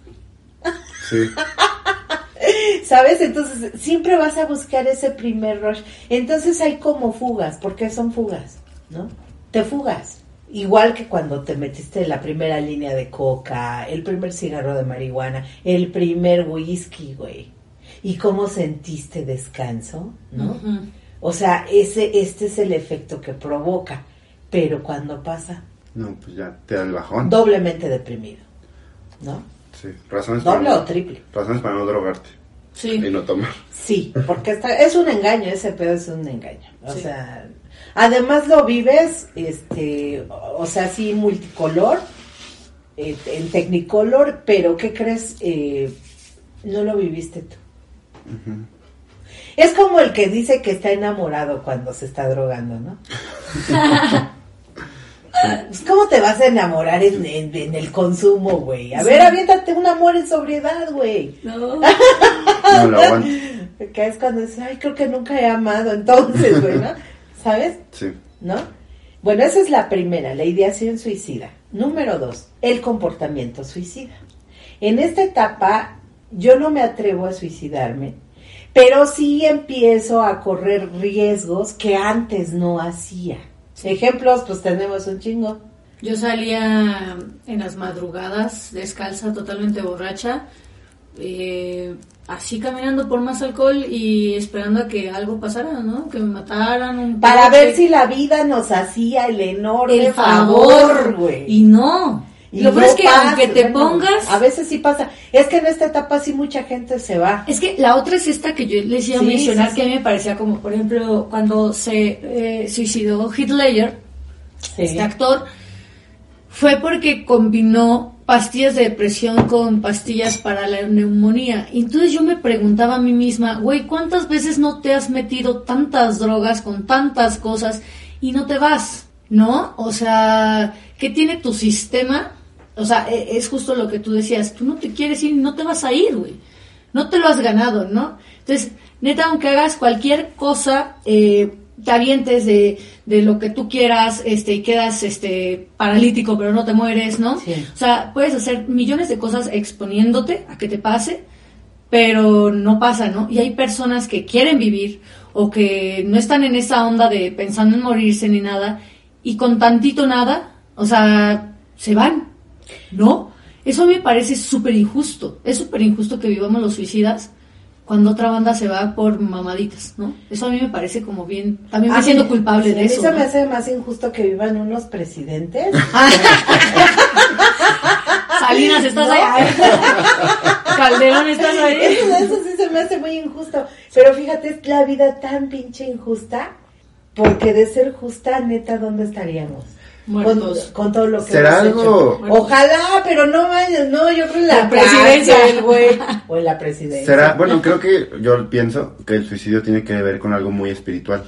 Sí. <laughs> ¿sabes? Entonces, siempre vas a buscar ese primer rush. Entonces hay como fugas, porque son fugas, ¿no? Te fugas. Igual que cuando te metiste en la primera línea de coca, el primer cigarro de marihuana, el primer whisky, güey. ¿Y cómo sentiste descanso? ¿no? O sea, ese, este es el efecto que provoca. Pero cuando pasa, No, pues ya te da el bajón. doblemente deprimido. ¿No? Sí. Razones Doble para o triple. Razones para no drogarte Sí. y no tomar. Sí, porque está, es un engaño, ese pedo es un engaño. O Sí. sea, además lo vives, este, o sea, sí, multicolor, eh, en Technicolor, pero ¿qué crees? Eh, no lo viviste tú. Es como el que dice que está enamorado cuando se está drogando, ¿no? <laughs> Pues, ¿Cómo te vas a enamorar en, en- en el consumo, güey? A ver, aviéntate un amor en sobriedad, güey. No. <laughs> No lo aguanto. te caes cuando dices, ay, creo que nunca he amado, entonces, güey, ¿no? <laughs> ¿Sabes? Sí. ¿No? Bueno, esa es la primera, la ideación suicida. Número dos, el comportamiento suicida. En esta etapa, yo no me atrevo a suicidarme, pero sí empiezo a correr riesgos que antes no hacía. Ejemplos, pues tenemos un chingo. Yo salía en las madrugadas, descalza, totalmente borracha, eh, así caminando por más alcohol y esperando a que algo pasara, ¿no? Que me mataran. Un Para ver si la vida nos hacía el enorme el favor, güey. Y no. Y lo no es que pasa, aunque te bueno, pongas... A veces sí pasa. Es que en esta etapa sí mucha gente se va. Es que la otra es esta que yo les iba a Sí, mencionar, sí, que a mí me parecía como, por ejemplo, cuando se eh, suicidó Sí. este actor, fue porque combinó pastillas de depresión con pastillas para la neumonía. Y Entonces yo me preguntaba a mí misma, güey, ¿cuántas veces no te has metido tantas drogas con tantas cosas y no te vas? ¿No? O sea, ¿qué tiene tu sistema? O sea, e- es justo lo que tú decías, tú no te quieres ir, no te vas a ir, güey. No te lo has ganado, ¿no? Entonces, neta, aunque hagas cualquier cosa, eh, te avientes de, de lo que tú quieras, este, y quedas, este, paralítico, pero no te mueres, ¿no? Sí. O sea, puedes hacer millones de cosas exponiéndote a que te pase, pero no pasa, ¿no? Y hay personas que quieren vivir o que no están en esa onda de pensando en morirse ni nada y con tantito nada, o sea, se van, ¿no? Eso me parece súper injusto. Es súper injusto que vivamos los suicidas cuando otra banda se va por mamaditas, ¿no? Eso a mí me parece como bien... También me siento culpable sí, de eso. se ¿no? me hace más injusto que vivan unos presidentes. <laughs> Salinas, ¿estás No. ahí? <laughs> Calderón, ¿estás ahí? Eso, eso sí se me hace muy injusto. Pero fíjate, es la vida tan pinche injusta. Porque de ser justa, neta, ¿dónde estaríamos? Con, con todo lo que ¿Será hemos algo- hecho. Ojalá, pero no vayas, no, yo creo en la, La presidencia. cárcel, <laughs> güey. O en la presidencia. Será, bueno, creo que yo pienso que el suicidio tiene que ver con algo muy espiritual.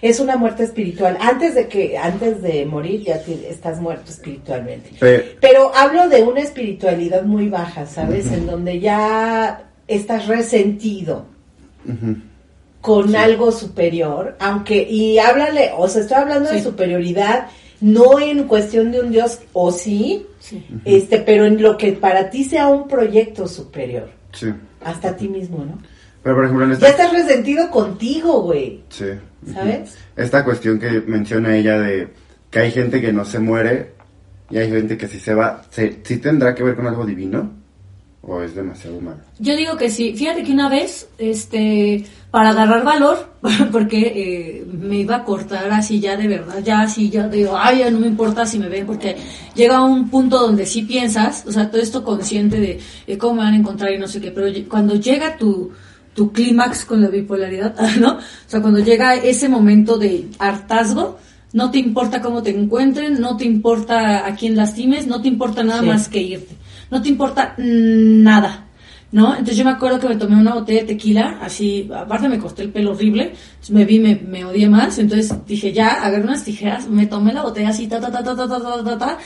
Es una muerte espiritual. Antes de que, antes de morir, ya te- estás muerto espiritualmente. Pe- Pero hablo de una espiritualidad muy baja, ¿sabes? En donde ya estás resentido con Sí. algo superior, aunque, y háblale, o sea, estoy hablando de superioridad, no en cuestión de un Dios, o sí, Sí. este, pero en lo que para ti sea un proyecto superior, Sí. hasta ti mismo, ¿no? Pero por ejemplo en Ya esta... estás resentido contigo, güey, Sí. ¿sabes? Esta cuestión que menciona ella de que hay gente que no se muere y hay gente que si se va, ¿se, ¿sí tendrá que ver con algo divino? ¿O es demasiado humano? Yo digo que sí. Fíjate que una vez, este, para agarrar valor, <laughs> porque eh, me iba a cortar así ya de verdad, ya así, ya digo, ay, ya no me importa si me ven, porque llega un punto donde sí piensas, o sea, todo esto consciente de, cómo me van a encontrar y no sé qué, pero cuando llega tu, tu clímax con la bipolaridad, <laughs> ¿no? O sea, cuando llega ese momento de hartazgo, no te importa cómo te encuentren, no te importa a quién lastimes, no te importa nada Sí. más que irte. No te importa nada, ¿no? Entonces yo me acuerdo que me tomé una botella de tequila, así, aparte me corté el pelo horrible, entonces me vi, me, me odié más, entonces dije, ya, agarré unas tijeras, me tomé la botella así, ta, ta, ta, ta, ta, ta, ta, ta, ta,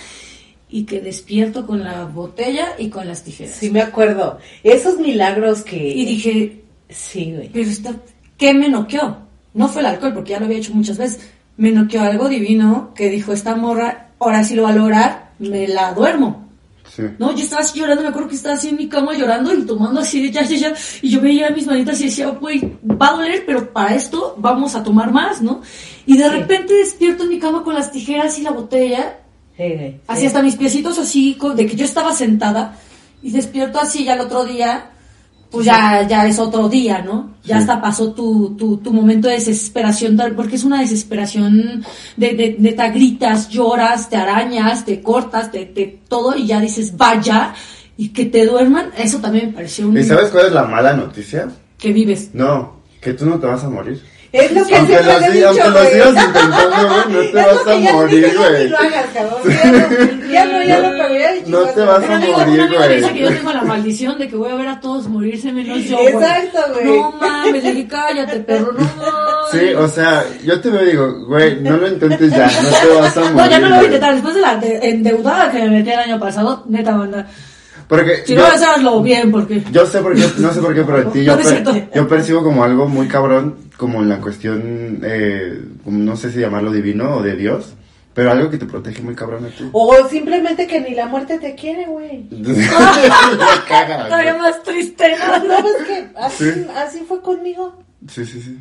y que despierto con la botella y con las tijeras. Sí, me acuerdo. Esos milagros que... Y dije, Sí, güey. pero está, ¿qué me noqueó? No fue el alcohol, porque ya lo había hecho muchas veces. Me noqueó algo divino que dijo, esta morra, ahora sí lo va a lograr, me la duermo. Sí. No, yo estaba así llorando, me acuerdo que estaba así en mi cama llorando y tomando así de ya, ya, ya. Y yo veía mis manitas y decía, güey, va a doler, pero para esto vamos a tomar más, ¿no? Y de Sí. repente despierto en mi cama con las tijeras y la botella, Sí, así Sí. hasta mis piecitos así, de que yo estaba sentada y despierto así ya el otro día, pues ya, ya es otro día, ¿no? Ya Sí. hasta pasó tu, tu, tu momento de desesperación, porque es una desesperación de, de, neta, gritas, lloras, te arañas, te cortas, te, te todo y ya dices, vaya, y que te duerman, eso también me pareció un... ¿Y sabes cuál es la mala noticia? Que vives. No, que tú no te vas a morir. Es lo que Aunque lo, he si- dicho, aunque lo güey. sigas intentando, güey, no te Es vas lo a morir, güey. lo hagas, cabrón. Ya no, ya no, ya no, No te vas a morir, güey. yo tengo la maldición de que voy a ver a todos morirse menos yo, güey. Exacto, güey. No mames, le dije, cállate, perro, no mames. Sí, o sea, yo te veo y digo, güey, no lo intentes ya, no te vas a morir. <laughs> No, ya no lo voy a güey. intentar. Después de la de- endeudada que me metí el año pasado, neta banda. Porque Si yo, no, hazlo bien, porque... yo sé por qué, no sé por qué, pero en ti <laughs> yo, per- percibo como algo muy cabrón, como en la cuestión, eh, no sé si llamarlo divino o de Dios, pero algo que te protege muy cabrón a ti. O simplemente que ni la muerte te quiere, güey. <laughs> Todavía más triste, ¿no? ¿No ves que así, Sí. así fue conmigo? Sí, sí, sí.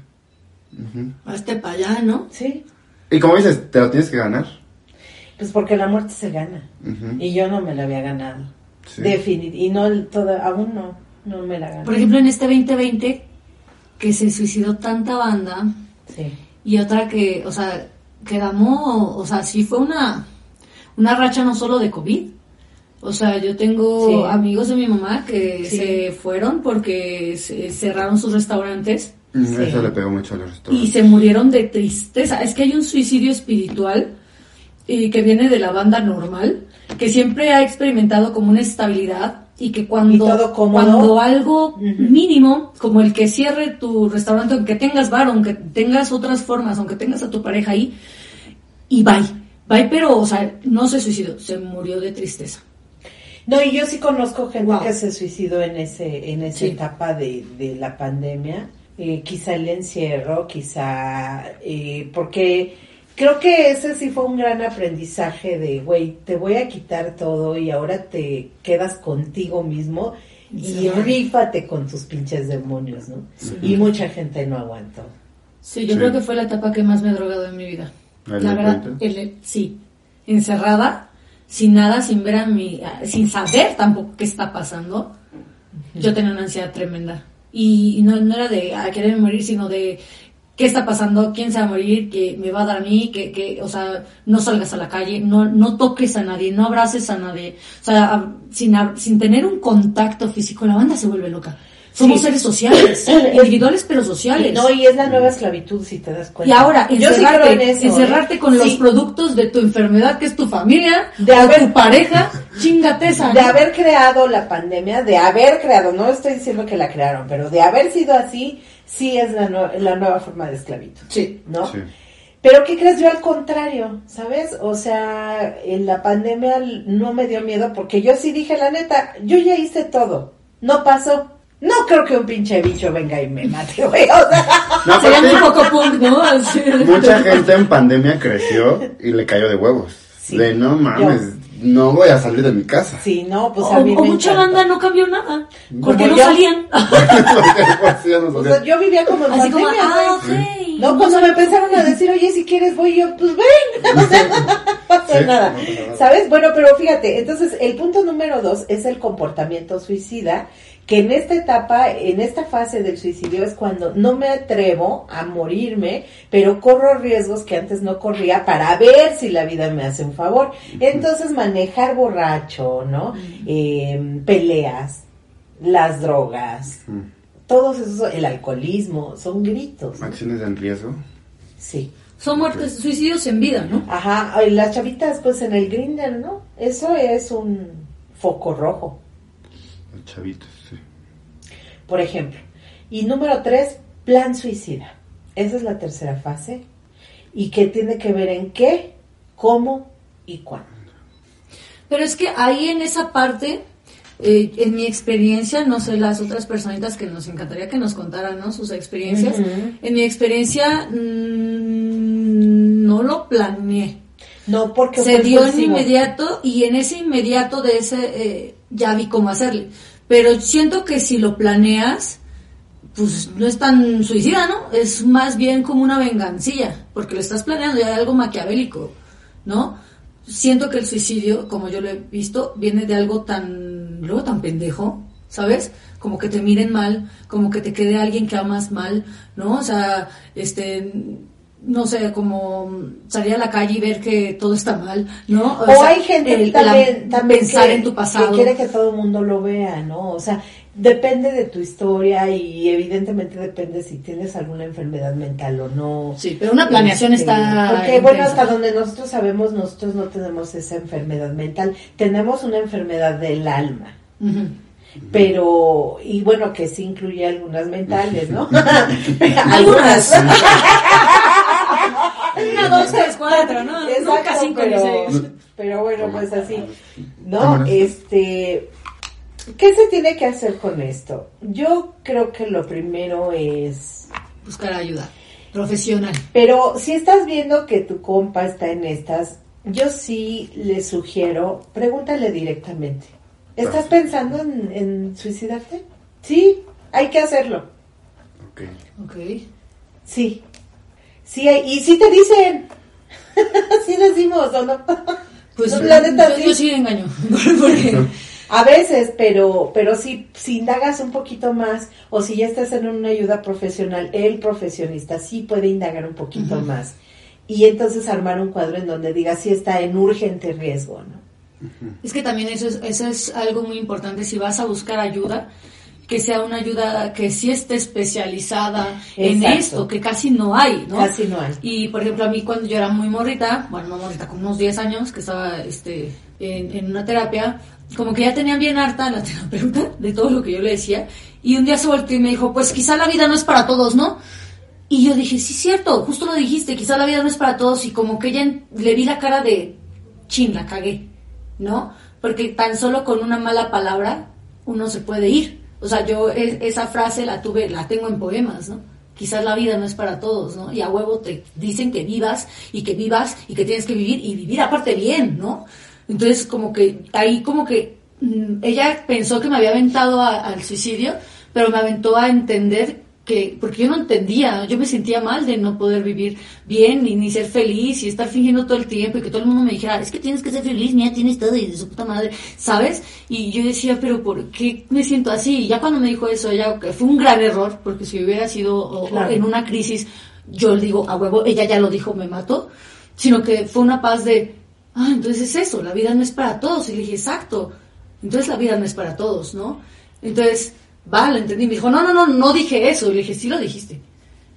Ujú. Hazte para allá, ¿no? Sí. Y como dices, te lo tienes que ganar. Pues porque la muerte se gana. Y yo no me la había ganado. Sí. Definit y no el- toda, aún no, no me la gané. Por ejemplo, en este 2020, que se suicidó tanta banda, Sí. y otra que, o sea, quedamos, o sea, sí fue una, una racha no solo de COVID. O sea, yo tengo Sí. amigos de mi mamá que Sí. se fueron porque se cerraron sus restaurantes Mm, Sí. Eso le pegó mucho a los y restaurantes. se murieron de tristeza. Es que hay un suicidio espiritual y que viene de la banda normal, que siempre ha experimentado como una estabilidad y que cuando, Y cuando algo mínimo, como el que cierre tu restaurante, aunque tengas bar, aunque tengas otras formas, aunque tengas a tu pareja ahí, y bye. Bye, pero, o sea, no se suicidó, se murió de tristeza. No, y yo sí conozco gente Wow. que se suicidó en ese en esa Sí. etapa de, de la pandemia. Eh, quizá el encierro, quizá... eh, porque creo que ese sí fue un gran aprendizaje de, güey, te voy a quitar todo y ahora te quedas contigo mismo y Sí. rífate con tus pinches demonios, ¿no? Y mucha gente no aguantó. Sí, yo Sí. creo que fue la etapa que más me ha drogado en mi vida. ¿El La verdad, 20? el- sí. Encerrada, sin nada, sin ver a mi, sin saber tampoco qué está pasando. Yo tenía una ansiedad tremenda. Y, y no, no era de a querer morir, sino de qué está pasando, quién se va a morir, que me va a dar a mí, que, que, o sea, no salgas a la calle, no, no toques a nadie, no abraces a nadie. O sea, a- sin, sin tener un contacto físico, la banda se vuelve loca. Somos Sí. seres sociales, <coughs> individuales pero sociales. Y no, y es la nueva esclavitud, si te das Y cuenta. ahora, Yo sí encerrarte, creo en eso, encerrarte ¿eh? con los Sí. productos de tu enfermedad, que es tu familia, De haber- tu pareja, chingate esa. de haber creado la pandemia, de haber creado, no estoy diciendo que la crearon, pero de haber sido así, sí es la, nue- la nueva forma de esclavitud, Sí. ¿no? Sí. Pero ¿qué crees? Yo al contrario, ¿sabes? O sea, en la pandemia no me dio miedo porque yo sí dije, la neta, yo ya hice todo, no pasó. No creo que un pinche bicho venga y me mate, <laughs> güey. O sea, No, Sería muy poco punk, ¿no? Así. mucha gente en pandemia creció y le cayó de huevos. Sí. De no mames, no voy a salir de mi casa. sí, no, pues o, a mí o me mucha banda no cambió nada. Porque <laughs> no salían. O sea, yo vivía como en Así como, ah. No, cuando me empezaron a decir, oye, si quieres voy, yo, pues ven, <laughs> o sea, no pasa Sí, nada, no pasa nada. ¿sabes? Bueno, pero fíjate, entonces el punto número dos es el comportamiento suicida, que en esta etapa, en esta fase del suicidio es cuando no me atrevo a morirme, pero corro riesgos que antes no corría para ver si la vida me hace un favor. Entonces manejar borracho, ¿no? Eh, peleas, las drogas, todos esos, el alcoholismo, son gritos. ¿no? Acciones en riesgo. Sí. Son muertes, suicidios en vida, ¿no? Ajá, las chavitas pues en el grinder, ¿no? Eso es un foco rojo, Los chavitos. Por ejemplo. Y número tres, plan suicida. Esa es la tercera fase. Y que tiene que ver en qué, cómo y cuándo. Pero es que ahí en esa parte, eh, en mi experiencia, no sé, las otras personitas que nos encantaría que nos contaran, ¿no? Sus experiencias. En mi experiencia, mm, no lo planeé. No, porque Se dio en inmediato y en ese inmediato de ese eh, ya vi cómo hacerle. Pero siento que si lo planeas, pues no es tan suicida, ¿no? Es más bien como una vengancilla, porque lo estás planeando, ya hay algo maquiavélico, ¿no? Siento que el suicidio, como yo lo he visto, viene de algo tan, luego tan pendejo, ¿sabes? Como que te miren mal, como que te quede alguien que amas mal, ¿no? O sea, este, no sé, como salir a la calle y ver que todo está mal, ¿no? O, sea, hay gente el- también, la- también pensar que, en tu pasado. que quiere que todo el mundo lo vea, ¿no? O sea, depende de tu historia y evidentemente depende si tienes alguna enfermedad mental o no. Sí, pero una planeación Este, está. Porque, bueno, hasta donde nosotros sabemos, nosotros no tenemos esa enfermedad mental, tenemos una enfermedad del alma. Pero, y bueno, que sí incluye algunas mentales, ¿no? <laughs> Algunas. <laughs> Una, dos, tres, cuatro, ¿no? Nunca Exacto, cinco ni pero, seis. pero bueno, pues así, ¿no? Este, ¿Qué se tiene que hacer con esto? Yo creo que lo primero es... Buscar ayuda profesional. Pero si estás viendo que tu compa está en estas, yo sí le sugiero, pregúntale directamente. ¿Estás pensando en, en suicidarte? Sí, hay que hacerlo. Ok. Ok. Sí. Sí, y sí te dicen. <laughs> sí decimos, ¿o no? Pues No, <laughs> la neta, yo, sí. yo sí engaño. <laughs> Porque A veces, pero, pero si, si indagas un poquito más o si ya estás en una ayuda profesional, el profesionista sí puede indagar un poquito más y entonces armar un cuadro en donde diga si está en urgente riesgo, ¿no? es que también eso es, eso es algo muy importante. Si vas a buscar ayuda, que sea una ayuda que sí esté especializada en esto, que casi no hay, ¿no? Casi no hay. Y por ejemplo, a mí cuando yo era muy morrita, bueno, no morrita, como unos 10 años, que estaba este, en, en una terapia, como que ya tenían bien harta la <laughs> terapeuta de todo lo que yo le decía. Y un día se volteó y me dijo, pues quizá la vida no es para todos, ¿no? Y yo dije, sí, cierto, justo lo dijiste, quizá la vida no es para todos. Y como que ella le vi la cara de, chin, la cagué, ¿no? Porque tan solo con una mala palabra uno se puede ir. O sea, yo e- esa frase la tuve, la tengo en poemas, ¿no? Quizás la vida no es para todos, ¿no? Y a huevo te dicen que vivas y que vivas y que tienes que vivir y vivir aparte bien, ¿no? Entonces como que ahí como que mm, ella pensó que me había aventado al suicidio, pero me aventó a entender que, porque yo no entendía, yo me sentía mal de no poder vivir bien ni, ni ser feliz y estar fingiendo todo el tiempo y que todo el mundo me dijera, es que tienes que ser feliz, mira, tienes todo y de su puta madre, ¿sabes? Y yo decía, pero ¿por qué me siento así? Y ya cuando me dijo eso, ella, fue un gran error, porque si hubiera sido o- o Claro. en una crisis, yo le digo, a huevo, ella ya lo dijo, me mató, sino que fue una paz de, ah, entonces es eso, la vida no es para todos. Y le dije, exacto, entonces la vida no es para todos, ¿no? Entonces, va, lo entendí. Me dijo, no, no, no, no dije eso. Y le dije, sí lo dijiste,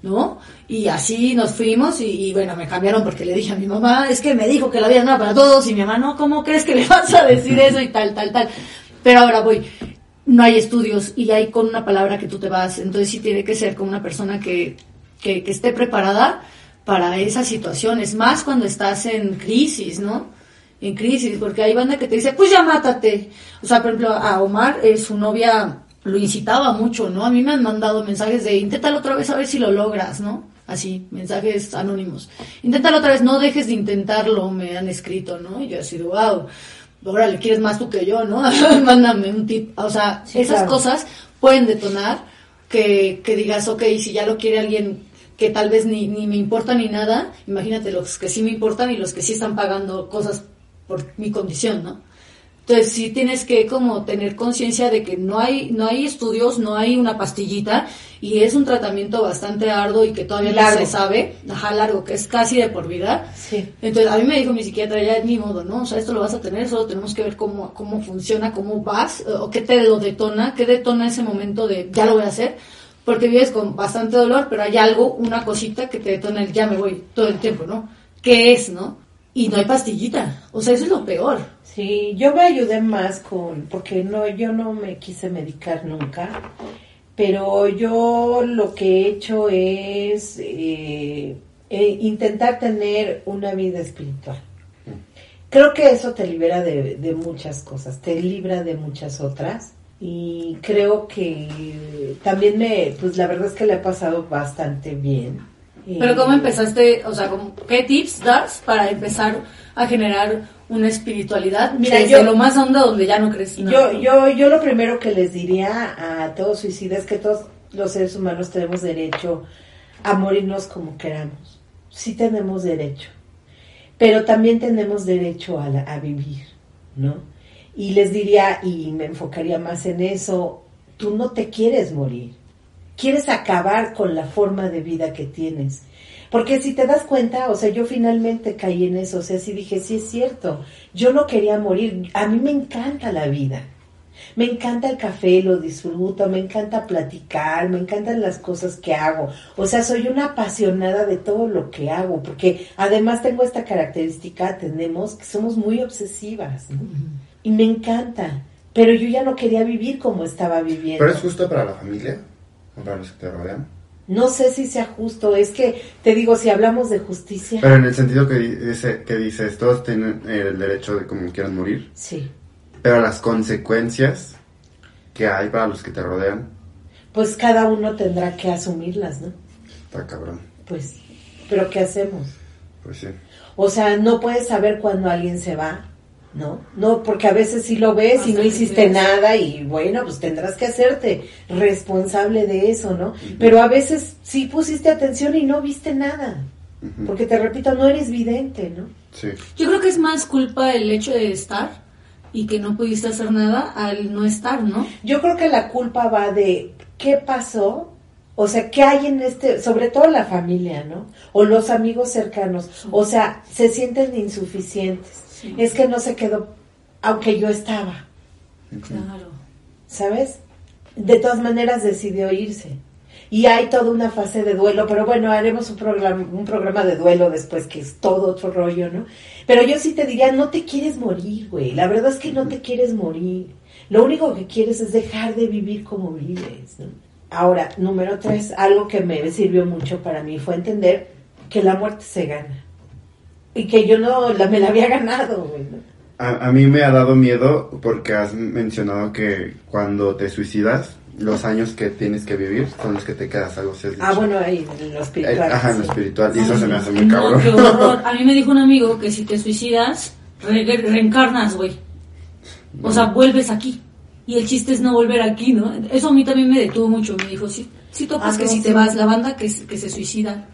¿no? Y así nos fuimos y, bueno, me cambiaron porque le dije a mi mamá, es que me dijo que la vida no era para todos. Y mi mamá, no, ¿cómo crees que le <laughs> vas a decir eso? Y tal, tal, tal. Pero ahora voy. No hay estudios y hay con una palabra que tú te vas. Entonces sí tiene que ser con una persona que, que, que esté preparada para esas situaciones, más cuando estás en crisis, ¿no? En crisis, porque hay banda que te dice, pues ya mátate. O sea, por ejemplo, a Omar, eh, su novia lo incitaba mucho, ¿no? A mí me han mandado mensajes de, inténtalo otra vez a ver si lo logras, ¿no? Así, mensajes anónimos. Inténtalo otra vez, no dejes de intentarlo, me han escrito, ¿no? Y yo así, wow, ahora le quieres más tú que yo, ¿no? <laughs> Mándame un tip. O sea, Sí, esas claro. cosas pueden detonar que, que digas, ok, si ya lo quiere alguien que tal vez ni, ni me importa ni nada, imagínate los que sí me importan y los que sí están pagando cosas por mi condición, ¿no? Entonces sí tienes que como tener conciencia de que no hay, no hay estudios, no hay una pastillita y es un tratamiento bastante arduo y que todavía Largo. no se sabe, ajá, largo, que es casi de por vida. Sí. Entonces, a mí me dijo mi psiquiatra, ya es mi modo, ¿no? O sea, esto lo vas a tener, solo tenemos que ver cómo, cómo funciona, cómo vas, o qué te lo detona, qué detona ese momento de ya lo voy a hacer, porque vives con bastante dolor, pero hay algo, una cosita que te detona el ya me voy todo el tiempo, ¿no? ¿Qué es, no? Y no hay pastillita, o sea, eso es lo peor. Sí, yo me ayudé más con, porque no, yo no me quise medicar nunca, pero yo lo que he hecho es eh, eh, intentar tener una vida espiritual. Creo que eso te libera de, de muchas cosas, te libra de muchas otras y creo que también me, pues la verdad es que le ha pasado bastante bien. Pero ¿cómo empezaste, o sea, ¿cómo- qué tips das para empezar a generar una espiritualidad? Mira, Desde yo- lo más honda donde ya no crees. Yo, yo, yo lo primero que les diría a todos suicidas es que todos los seres humanos tenemos derecho a morirnos como queramos. Sí tenemos derecho. Pero también tenemos derecho a, la- a vivir, ¿no? Y les diría, y me enfocaría más en eso, tú no te quieres morir. Quieres acabar con la forma de vida que tienes. Porque si te das cuenta, o sea, yo finalmente caí en eso, o sea, sí dije, sí es cierto, yo no quería morir, a mí me encanta la vida, me encanta el café, lo disfruto, me encanta platicar, me encantan las cosas que hago, o sea, soy una apasionada de todo lo que hago, porque además tengo esta característica, tenemos, que somos muy obsesivas, ¿no? y me encanta, pero yo ya no quería vivir como estaba viviendo. ¿Pero es justo para la familia? ¿O para los que te rodean? No sé si sea justo, es que te digo, si hablamos de justicia, Pero en el sentido que dice, que dices, todos tienen el derecho de como quieran morir, sí. pero las consecuencias que hay para los que te rodean, Pues cada uno tendrá que asumirlas, ¿no? está cabrón. Pues, pero ¿qué hacemos? Pues sí. O sea, no puedes saber cuándo alguien se va, ¿no? No, porque a veces sí lo ves y Hasta no hiciste ves. nada y bueno, pues tendrás que hacerte responsable de eso, ¿no? Pero a veces sí pusiste atención y no viste nada. Porque te repito, no eres vidente, ¿no? Sí. Yo creo que es más culpa el hecho de estar y que no pudiste hacer nada al no estar, ¿no? Yo creo que la culpa va de qué pasó, o sea, qué hay en este, sobre todo la familia, ¿no? O los amigos cercanos, o sea, se sienten insuficientes. Sí. Es que no se quedó, aunque yo estaba, Claro. ¿sabes? De todas maneras decidió irse. Y hay toda una fase de duelo, pero bueno, haremos un programa, un programa de duelo después, que es todo otro rollo, ¿no? Pero yo sí te diría, no te quieres morir, güey. La verdad es que no te quieres morir. Lo único que quieres es dejar de vivir como vives, ¿no? Ahora, número tres, algo que me sirvió mucho para mí fue entender que la muerte se gana. Y que yo no la, me la había ganado. A, a mí me ha dado miedo porque has mencionado que cuando te suicidas, los años que tienes que vivir son los que te quedas, algo así has Ah, bueno, ahí, en lo Eh, espiritual. Ajá, en lo espiritual. Y eso se me hace muy No, cabrón. qué horror. <laughs> A mí me dijo un amigo que si te suicidas, re- reencarnas, güey. O sea, vuelves aquí. Y el chiste es no volver aquí, ¿no? Eso a mí también me detuvo mucho. Me dijo, sí, sí topas Ah, que no, si te vas, la banda que, se- que se suicida,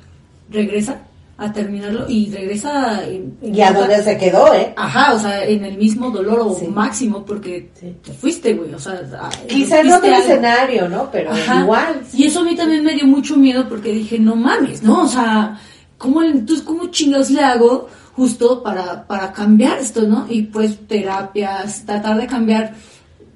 regresa a terminarlo y regresa... En, en Y a dónde se quedó, ¿eh? Ajá, o sea, en el mismo dolor o Sí. máximo porque Sí. te fuiste, güey. O sea, a- Quizá en viste otro escenario, ¿no? Pero Ajá. igual. Y eso a mí también me dio mucho miedo porque dije, no mames, ¿no? O sea, ¿cómo, entonces, ¿cómo chingados le hago justo para, para cambiar esto, ¿no? Y pues terapias, tratar de cambiar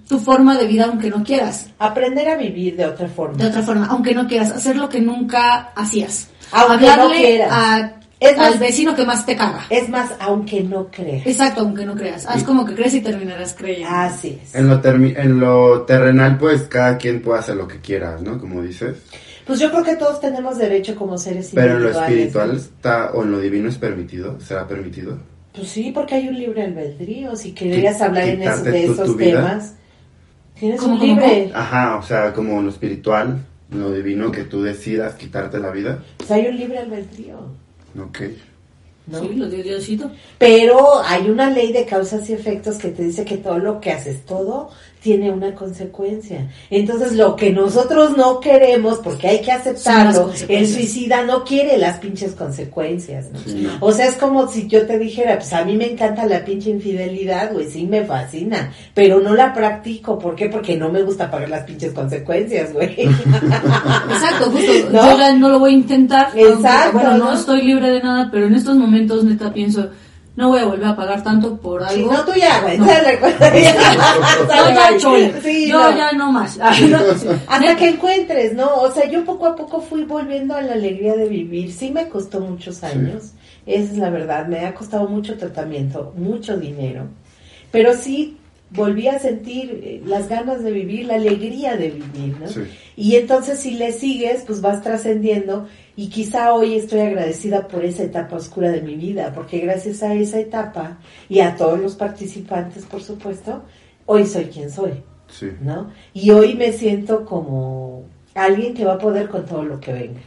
tu forma de vida aunque no quieras. Aprender a vivir de otra forma. De otra forma, aunque no quieras, hacer lo que nunca hacías. Aunque no Hablarle quieras. a- Es más- al vecino que más te caga. Es más, aunque no creas. Exacto, aunque no creas. Haz como que crees y terminarás creyendo. Así es. En lo, en lo terrenal, pues cada quien puede hacer lo que quiera, ¿no? Como dices. Pues yo creo que todos tenemos derecho como seres Pero en lo individuales. espiritual ¿no? está, o en lo divino es permitido, será permitido. Pues sí, porque hay un libre albedrío. Si querías hablar en es- de esos tu temas, tienes ¿Cómo, un libre. Ajá, o sea, como en lo espiritual, lo divino, que tú decidas quitarte la vida. Pues hay un libre albedrío. Ok. ¿no? Sí, lo dio Diosito. Pero hay una ley de causas y efectos que te dice que todo lo que haces, todo tiene una consecuencia. Entonces, lo que nosotros no queremos, porque hay que aceptarlo, el suicida no quiere las pinches consecuencias, ¿no? Sí. O sea, es como si yo te dijera, pues a mí me encanta la pinche infidelidad, güey, sí me fascina, pero no la practico. ¿Por qué? Porque no me gusta pagar las pinches consecuencias, güey. <laughs> Exacto, justo. <laughs> ¿No? Yo no lo voy a intentar. aunque, Exacto, bueno, no, ¿no? estoy libre de nada, pero en estos momentos, neta, pienso, no voy a volver a pagar tanto por Si algo. no, tú ya, güey, No. ya, chole. Sí, Yo no. ya no más. <laughs> Ay, no, sí. Hasta que encuentres, ¿no? O sea, yo poco a poco fui volviendo a la alegría de vivir. Sí me costó muchos años, esa es la verdad. Me ha costado mucho tratamiento, mucho dinero. Pero sí volví a sentir eh, las ganas de vivir, la alegría de vivir, ¿no? Sí. Y entonces si le sigues, pues vas trascendiendo y quizá hoy estoy agradecida por esa etapa oscura de mi vida, porque gracias a esa etapa y a todos los participantes, por supuesto, hoy soy quien soy. Sí. ¿no? Y hoy me siento como alguien que va a poder con todo lo que venga.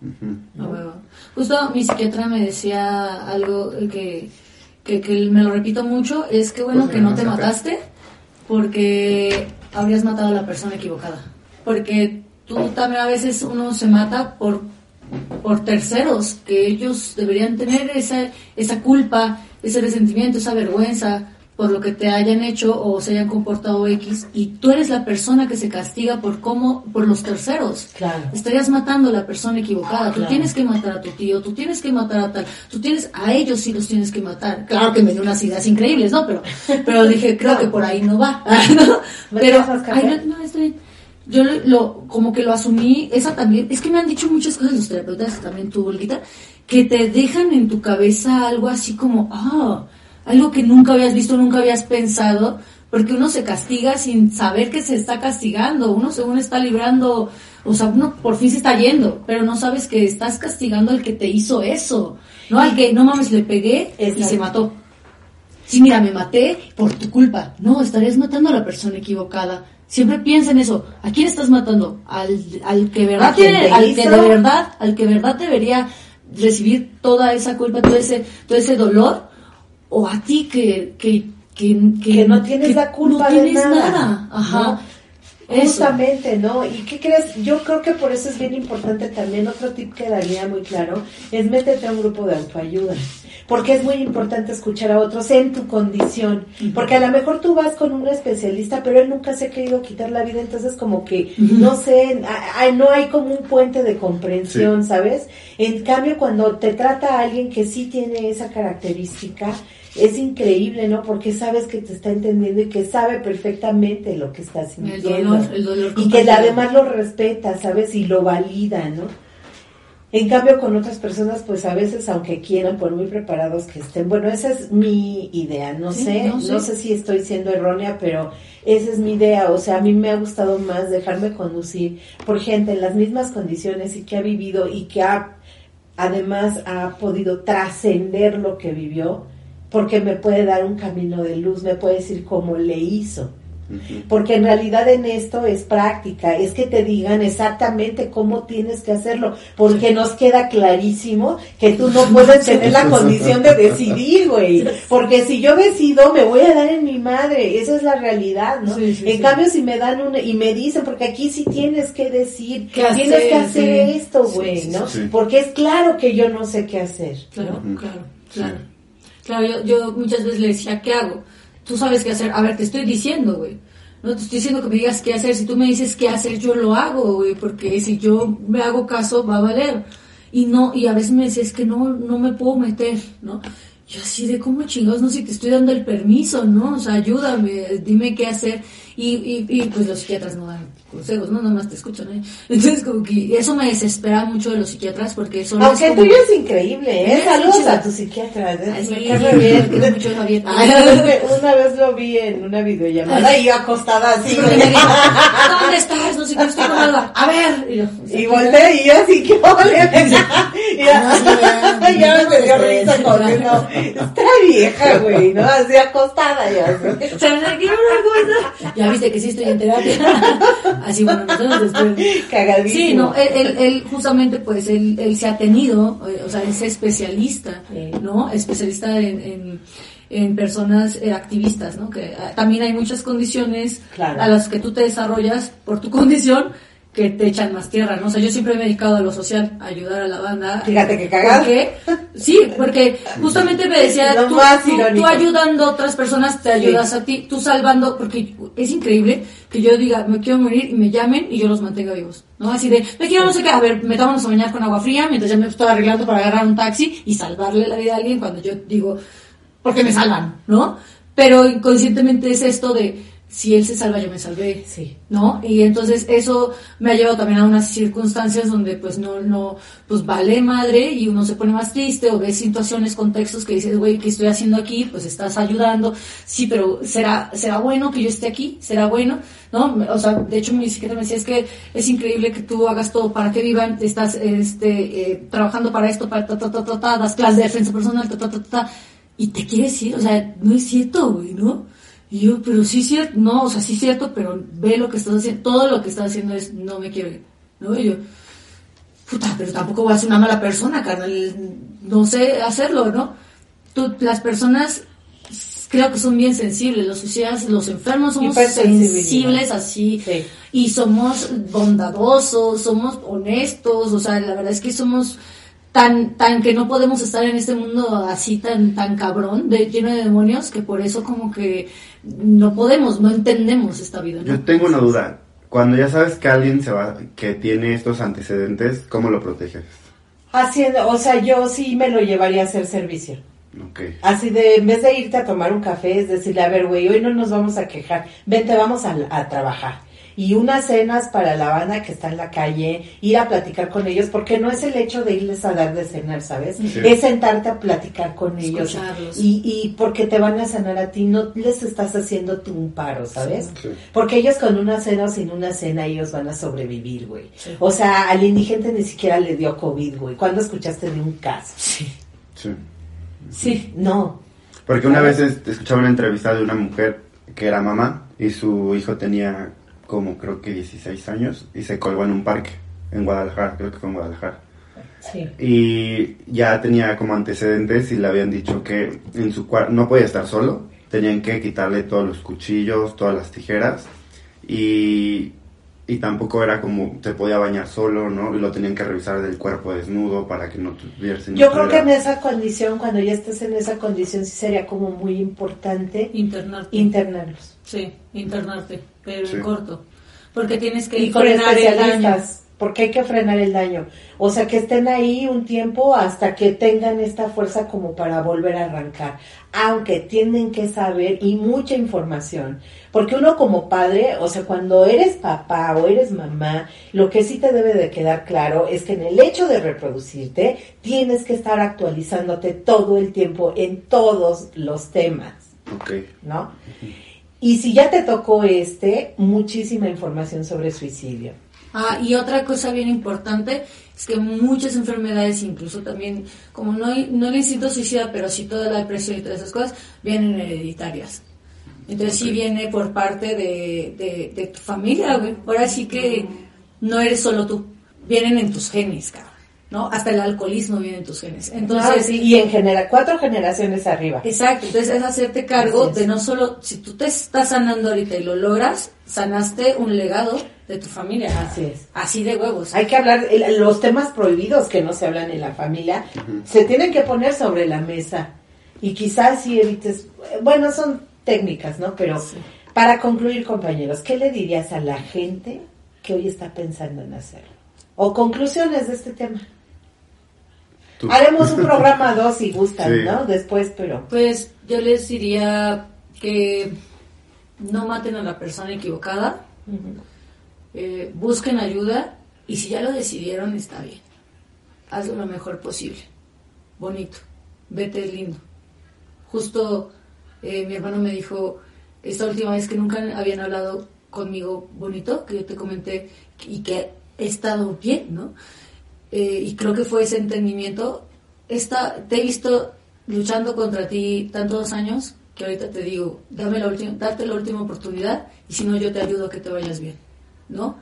Ujú. A huevo. Justo mi psiquiatra me decía algo que, que, que me lo repito mucho, es que bueno Pues que no te mataste porque habrías matado a la persona equivocada. Porque tú también a veces uno se mata por, por terceros, que ellos deberían tener esa, esa culpa, ese resentimiento, esa vergüenza por lo que te hayan hecho o se hayan comportado X y tú eres la persona que se castiga por cómo por los terceros Claro. estarías matando a la persona equivocada. Tú Claro. tienes que matar a tu tío, tú tienes que matar a tal, tú tienes, a ellos sí los tienes que matar. Claro que me dio unas ideas increíbles, ¿no? Pero, <laughs> pero dije, creo que por ahí no va. <laughs> ¿no? ¿Me Pero, ay, no, bien. Yo lo, como que lo asumí, esa también, es que me han dicho muchas cosas los terapeutas, también tú, Olguita, que te dejan en tu cabeza algo así como, ah, algo que nunca habías visto, nunca habías pensado, porque uno se castiga sin saber que se está castigando, uno según está librando, o sea, uno por fin se está yendo, pero no sabes que estás castigando al que te hizo eso, no al que, no mames, le pegué y se mató. Sí, mira, me maté por tu culpa. No, estarías matando a la persona equivocada. Siempre piensa en eso. ¿A quién estás matando? Al, al que verdad ¿A quién tiene, te al que de verdad, al que verdad debería recibir toda esa culpa, todo ese, todo ese dolor, o a ti que, que, que, Que no tienes la culpa no de nada, nada. Ajá. ¿no? Justamente, ¿no? ¿Y qué crees? Yo creo que por eso es bien importante también, otro tip que daría muy claro, es métete a un grupo de autoayuda. Porque es muy importante escuchar a otros en tu condición. Porque a lo mejor tú vas con un especialista, pero él nunca se ha querido quitar la vida, entonces como que, no sé, no hay como un puente de comprensión, ¿sabes? En cambio, cuando te trata a alguien que sí tiene esa característica, es increíble, ¿no? Porque sabes que te está entendiendo y que sabe perfectamente lo que estás El sintiendo. dolor, el dolor y que además lo respeta, ¿sabes? Y lo valida, ¿no? En cambio, con otras personas, pues a veces, aunque quieran, por muy preparados que estén, bueno, esa es mi idea, no Sí, sé, no, no, sí. sé si estoy siendo errónea, pero esa es mi idea, o sea, a mí me ha gustado más dejarme conducir por gente en las mismas condiciones y que ha vivido y que ha, además ha podido trascender lo que vivió, porque me puede dar un camino de luz, me puede decir cómo le hizo. Porque en realidad en esto es práctica, es que te digan exactamente cómo tienes que hacerlo, porque nos queda clarísimo que tú no puedes tener la <laughs> condición de decidir, güey. Porque si yo decido, me voy a dar en mi madre, esa es la realidad, ¿no? Sí, sí, en sí. cambio, si me dan una, y me dicen, porque aquí sí tienes que decir, ¿Qué hacer? tienes que hacer Sí. esto, güey, sí, ¿no? sí. Porque es claro que yo no sé qué hacer. Claro, claro. Claro, yo, yo muchas veces le decía, ¿qué hago? Tú sabes qué hacer. A ver, te estoy diciendo, güey. No te estoy diciendo que me digas qué hacer. Si tú me dices qué hacer, yo lo hago, güey. Porque si yo me hago caso, va a valer. Y no, y a veces me decía, es que no, no me puedo meter, ¿no? Yo así de, ¿cómo chingados? No si te estoy dando el permiso, ¿no? O sea, ayúdame, dime qué hacer. Y, y, y pues los psiquiatras no dan consejos, ¿no? Nada más te escuchan, ¿eh? Entonces, como que eso me desespera mucho de los psiquiatras porque son Aunque el como- tuyo es increíble, ¿eh? Saludos a tu psiquiatra. ¿eh? Ay, Me sí, quiero mucho, <laughs> una vez lo vi en una videollamada y yo acostada así, me grita, <laughs> ¿dónde estás? No sé qué, estoy con Alba. A ver. Y, yo, Y volteé y yo así, ¿qué ole? <laughs> Y ya, ya me dio risa no, está vieja, güey, ¿no? Así acostada ya. O sea, me quiero una cosa. Ya viste que sí estoy en terapia. <laughs> Así, bueno, nosotros después. Cagadísimo. Sí, no, él, él, él justamente, pues, él, él se ha tenido, eh, o sea, es especialista, Sí. ¿no? Especialista en, en, en personas eh, activistas, ¿no? Que ah, también hay muchas condiciones Claro. a las que tú te desarrollas por tu <laughs> condición que te echan más tierra, ¿no? O sea, yo siempre me he dedicado a lo social, a ayudar a la banda. Fíjate. ¿Por qué? Sí, porque justamente me decía, tú, tú- ayudando a otras personas, te ayudas a ti, tú salvando, porque es increíble que yo diga, me quiero morir y me llamen y yo los mantenga vivos, ¿no? Así de, me quiero no sé qué, a ver, metámonos a bañar con agua fría mientras ya me estoy arreglando para agarrar un taxi y salvarle la vida a alguien cuando yo digo, porque me salvan, ¿no? Pero inconscientemente es esto de, si él se salva, yo me salvé. Sí. ¿no? Y entonces eso me ha llevado también a unas circunstancias donde pues no, no, pues vale madre y uno se pone más triste o ves situaciones, contextos que dices, güey, ¿qué estoy haciendo aquí? Pues estás ayudando, sí, pero ¿será, será bueno que yo esté aquí? ¿Será bueno? ¿No? O sea, de hecho mi psiquiatra me decía, es que es increíble que tú hagas todo para que vivan, estás, este, eh, trabajando para esto, para ta, ta, ta, ta, ta, das clases de defensa personal, ta, ta, ta, ta, ta, y te quieres ir, o sea, no es cierto, güey, ¿no? Y yo, pero sí es cierto, no, o sea, sí es cierto, pero ve lo que estás haciendo, todo lo que estás haciendo es, no me quiero ir, ¿no? Y yo, puta, pero tampoco voy a ser una mala persona, carnal, no sé hacerlo, ¿no? Tú, las personas creo que son bien sensibles, los suicidas, los enfermos somos sensibles así, Sí. y somos bondadosos, somos honestos, o sea, la verdad es que somos tan tan que no podemos estar en este mundo así tan tan cabrón, de lleno de demonios, que por eso como que no podemos, no entendemos esta vida, ¿no? Yo tengo una duda. Cuando ya sabes que alguien se va, que tiene estos antecedentes, ¿cómo lo proteges? Haciendo, o sea, yo sí me lo llevaría a hacer servicio. Ok. Así de, en vez de irte a tomar un café, es decirle, a ver, güey, hoy no nos vamos a quejar, vente, vamos a, a trabajar. Y unas cenas para la banda que está en la calle, ir a platicar con ellos, porque no es el hecho de irles a dar de cenar, ¿sabes? Sí. Es sentarte a platicar con ellos. Y, y porque te van a sanar a ti, no les estás haciendo tú un paro, ¿sabes? Sí. Porque ellos con una cena o sin una cena, ellos van a sobrevivir, güey. Sí. O sea, al indigente ni siquiera le dio COVID, güey. ¿Cuándo escuchaste de un caso? Sí. Sí. Sí, no. Porque una vez es- escuchaba una entrevista de una mujer que era mamá y su hijo tenía como creo que 16 años y se colgó en un parque en Guadalajara, creo que fue en Guadalajara. Sí. Y ya tenía como antecedentes y le habían dicho que en su cuarto no podía estar solo, tenían que quitarle todos los cuchillos, todas las tijeras y, y tampoco era como te podía bañar solo, ¿no? Y lo tenían que revisar del cuerpo desnudo para que no tuviera Yo creo que en esa condición, cuando ya estés en esa condición, sí sería como muy importante Internarte. internarlos. sí, internarte, pero Sí. en corto. Porque tienes que Y con frenar el daño. especialistas, porque hay que frenar el daño. O sea, que estén ahí un tiempo hasta que tengan esta fuerza como para volver a arrancar. Aunque tienen que saber y mucha información. Porque uno como padre, o sea, cuando eres papá o eres mamá, lo que sí te debe de quedar claro es que en el hecho de reproducirte, tienes que estar actualizándote todo el tiempo en todos los temas. Ok. ¿no? Y si ya te tocó este, muchísima información sobre suicidio. Ah, y otra cosa bien importante es que muchas enfermedades, incluso también, como no, hay- no el instinto suicida, pero sí toda la depresión y todas esas cosas, vienen hereditarias. Entonces sí viene por parte de, de, de tu familia, güey. Ahora sí que no eres solo tú, vienen en tus genes, cabrón, ¿no? Hasta el alcoholismo viene en tus genes. Entonces, Ah, sí, y en general, cuatro generaciones arriba. Exacto, entonces es hacerte cargo es. de no solo, si tú te estás sanando ahorita y lo logras, sanaste un legado de tu familia. Así es. Así de huevos. Hay que hablar, el- los temas prohibidos que no se hablan en la familia, se tienen que poner sobre la mesa. Y quizás si evites, bueno, son técnicas, ¿no? Pero para concluir, compañeros, ¿qué le dirías a la gente que hoy está pensando en hacerlo? O conclusiones de este tema. Tú. Haremos un <laughs> programa dos si gustan, Sí. ¿no? Después, pero... Pues yo les diría que no maten a la persona equivocada, eh, busquen ayuda y si ya lo decidieron está bien. Hazlo lo mejor posible. Bonito. Vete lindo. Justo eh, mi hermano me dijo esta última vez que nunca habían hablado conmigo bonito, que yo te comenté y que he estado bien, ¿no? Eh, y creo que fue ese entendimiento. Esta, te he visto luchando contra ti tantos años que ahorita te digo, dame la última, date la última oportunidad y si no yo te ayudo a que te vayas bien, ¿no?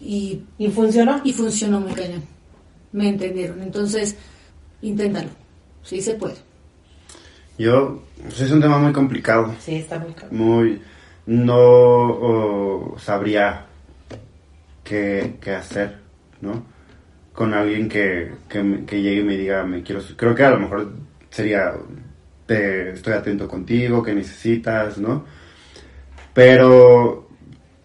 Y, ¿Y funcionó? y funcionó muy cañón. Me entendieron. Entonces, inténtalo. Sí se puede. Yo, pues es un tema muy complicado. Sí, está muy cabrón. muy no oh, sabría qué, qué hacer, ¿no? Con alguien que, que, llegue y me diga, me quiero... su-". Creo que a lo mejor sería, te, estoy atento contigo, que necesitas, ¿no? Pero,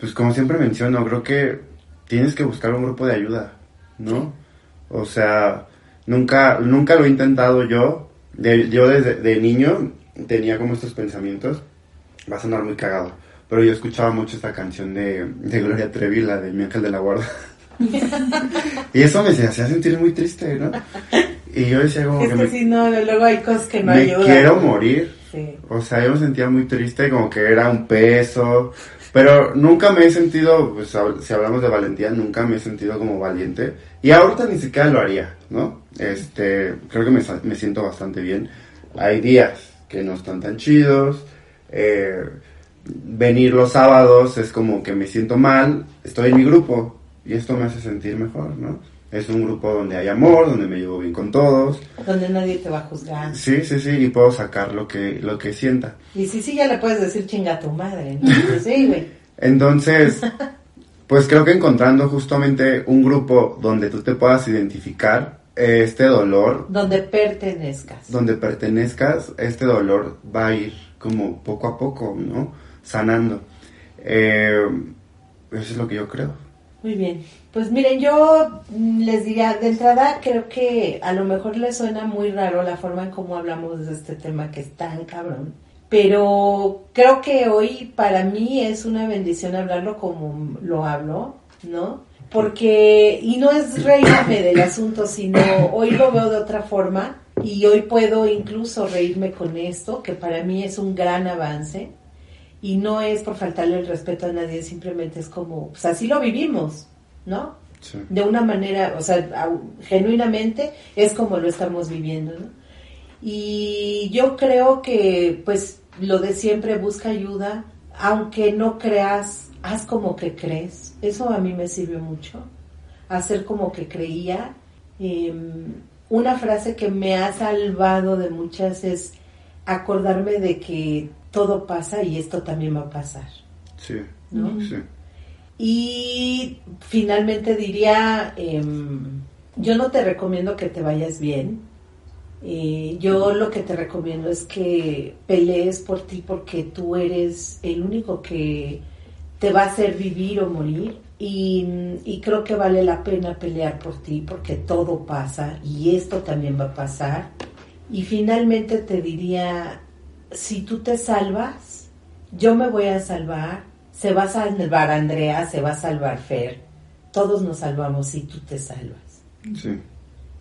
pues como siempre menciono, creo que tienes que buscar un grupo de ayuda, ¿no? O sea, nunca, nunca lo he intentado yo. De- yo desde de niño tenía como estos pensamientos. Va a sonar muy cagado. Pero yo escuchaba mucho esta canción de, de Gloria Trevi, la de Mi Ángel de la Guarda. <laughs> y eso me hacía sentir muy triste, ¿no? Y yo decía como Es que que me, si no, luego hay cosas que no me ayudan. quiero morir. Sí. O sea, yo me sentía muy triste, como que era un peso. Pero nunca me he sentido, pues si hablamos de valentía, nunca me he sentido como valiente. Y ahorita ni siquiera lo haría, ¿no? Este, creo que me, me siento bastante bien. Hay días que no están tan chidos. eh, venir los sábados es como que me siento mal. Estoy en mi grupo y esto me hace sentir mejor, ¿no? Es un grupo donde hay amor, donde me llevo bien con todos. Donde nadie te va a juzgar. Sí, sí, sí, y puedo sacar lo que, lo que sienta. Y sí, sí, ya le puedes decir chinga a tu madre. ¿no? <laughs> Sí, güey. Entonces, <laughs> pues creo que encontrando justamente un grupo donde tú te puedas identificar este dolor, Donde pertenezcas. donde pertenezcas, este dolor va a ir como poco a poco, ¿no? Sanando. Eh, eso es lo que yo creo. Muy bien. Pues miren, yo mm, les diría, de entrada creo que a lo mejor les suena muy raro la forma en cómo hablamos de este tema que es tan cabrón. Pero creo que hoy para mí es una bendición hablarlo como lo hablo, ¿no? Porque, y no es reírme del asunto, sino hoy lo veo de otra forma y hoy puedo incluso reírme con esto, que para mí es un gran avance. Y no es por faltarle el respeto a nadie, simplemente es como, pues así lo vivimos, ¿no? Sí. De una manera, o sea, genuinamente es como lo estamos viviendo, ¿no? Y yo creo que, pues, lo de siempre busca ayuda, aunque no creas haz como que crees. Eso a mí me sirve mucho. Hacer como que creía. Em, una frase que me ha salvado de muchas es acordarme de que todo pasa y esto también va a pasar. Sí. ¿no? Sí. Y finalmente diría, em, yo no te recomiendo que te vayas bien. Eh, yo lo que te recomiendo es que pelees por ti porque tú eres el único que te va a hacer vivir o morir. Y, y creo que vale la pena pelear por ti porque todo pasa y esto también va a pasar. Y finalmente te diría, si tú te salvas, yo me voy a salvar, se va a salvar Andrea, se va a salvar Fer, todos nos salvamos si tú te salvas. Sí.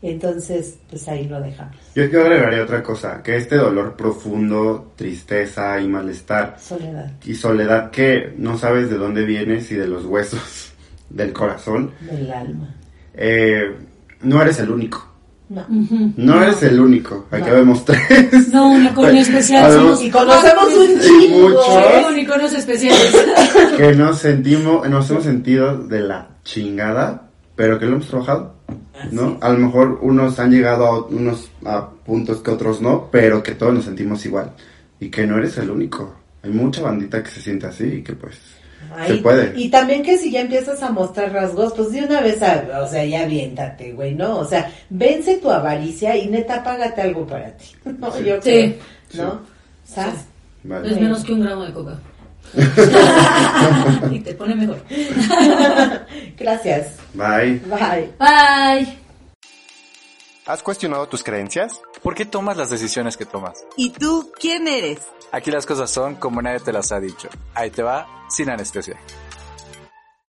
Entonces, pues ahí lo dejamos. Yo, yo agregaría otra cosa, que este dolor profundo, tristeza y malestar Soledad y soledad que no sabes de dónde viene, si de los huesos, <laughs> del corazón, del alma. eh, no eres el único. No. No, eres el único. Aquí No. vemos tres. No, unicornio especial. Somos Y conocemos un chingo. muchos. Sí, unicornios especiales. <laughs> que nos sentimos, nos hemos sentido de la chingada, pero que lo hemos trabajado, ¿no? A lo mejor unos han llegado a unos a puntos que otros no, pero que todos nos sentimos igual y que no eres el único. Hay mucha bandita que se siente así y que pues Ay, se puede. Y también que si ya empiezas a mostrar rasgos, pues de una vez, a- o sea, ya aviéntate, güey, ¿no? O sea, vence tu avaricia y neta, págate algo para ti. <laughs> No, yo Sí. creo, ¿no? ¿Sabes? Vale. Es menos que un gramo de coca. <laughs> y te pone mejor. <laughs> Gracias. Bye. Bye. Bye. ¿Has cuestionado tus creencias? ¿Por qué tomas las decisiones que tomas? ¿Y tú quién eres? Aquí las cosas son como nadie te las ha dicho. Ahí te va, sin anestesia.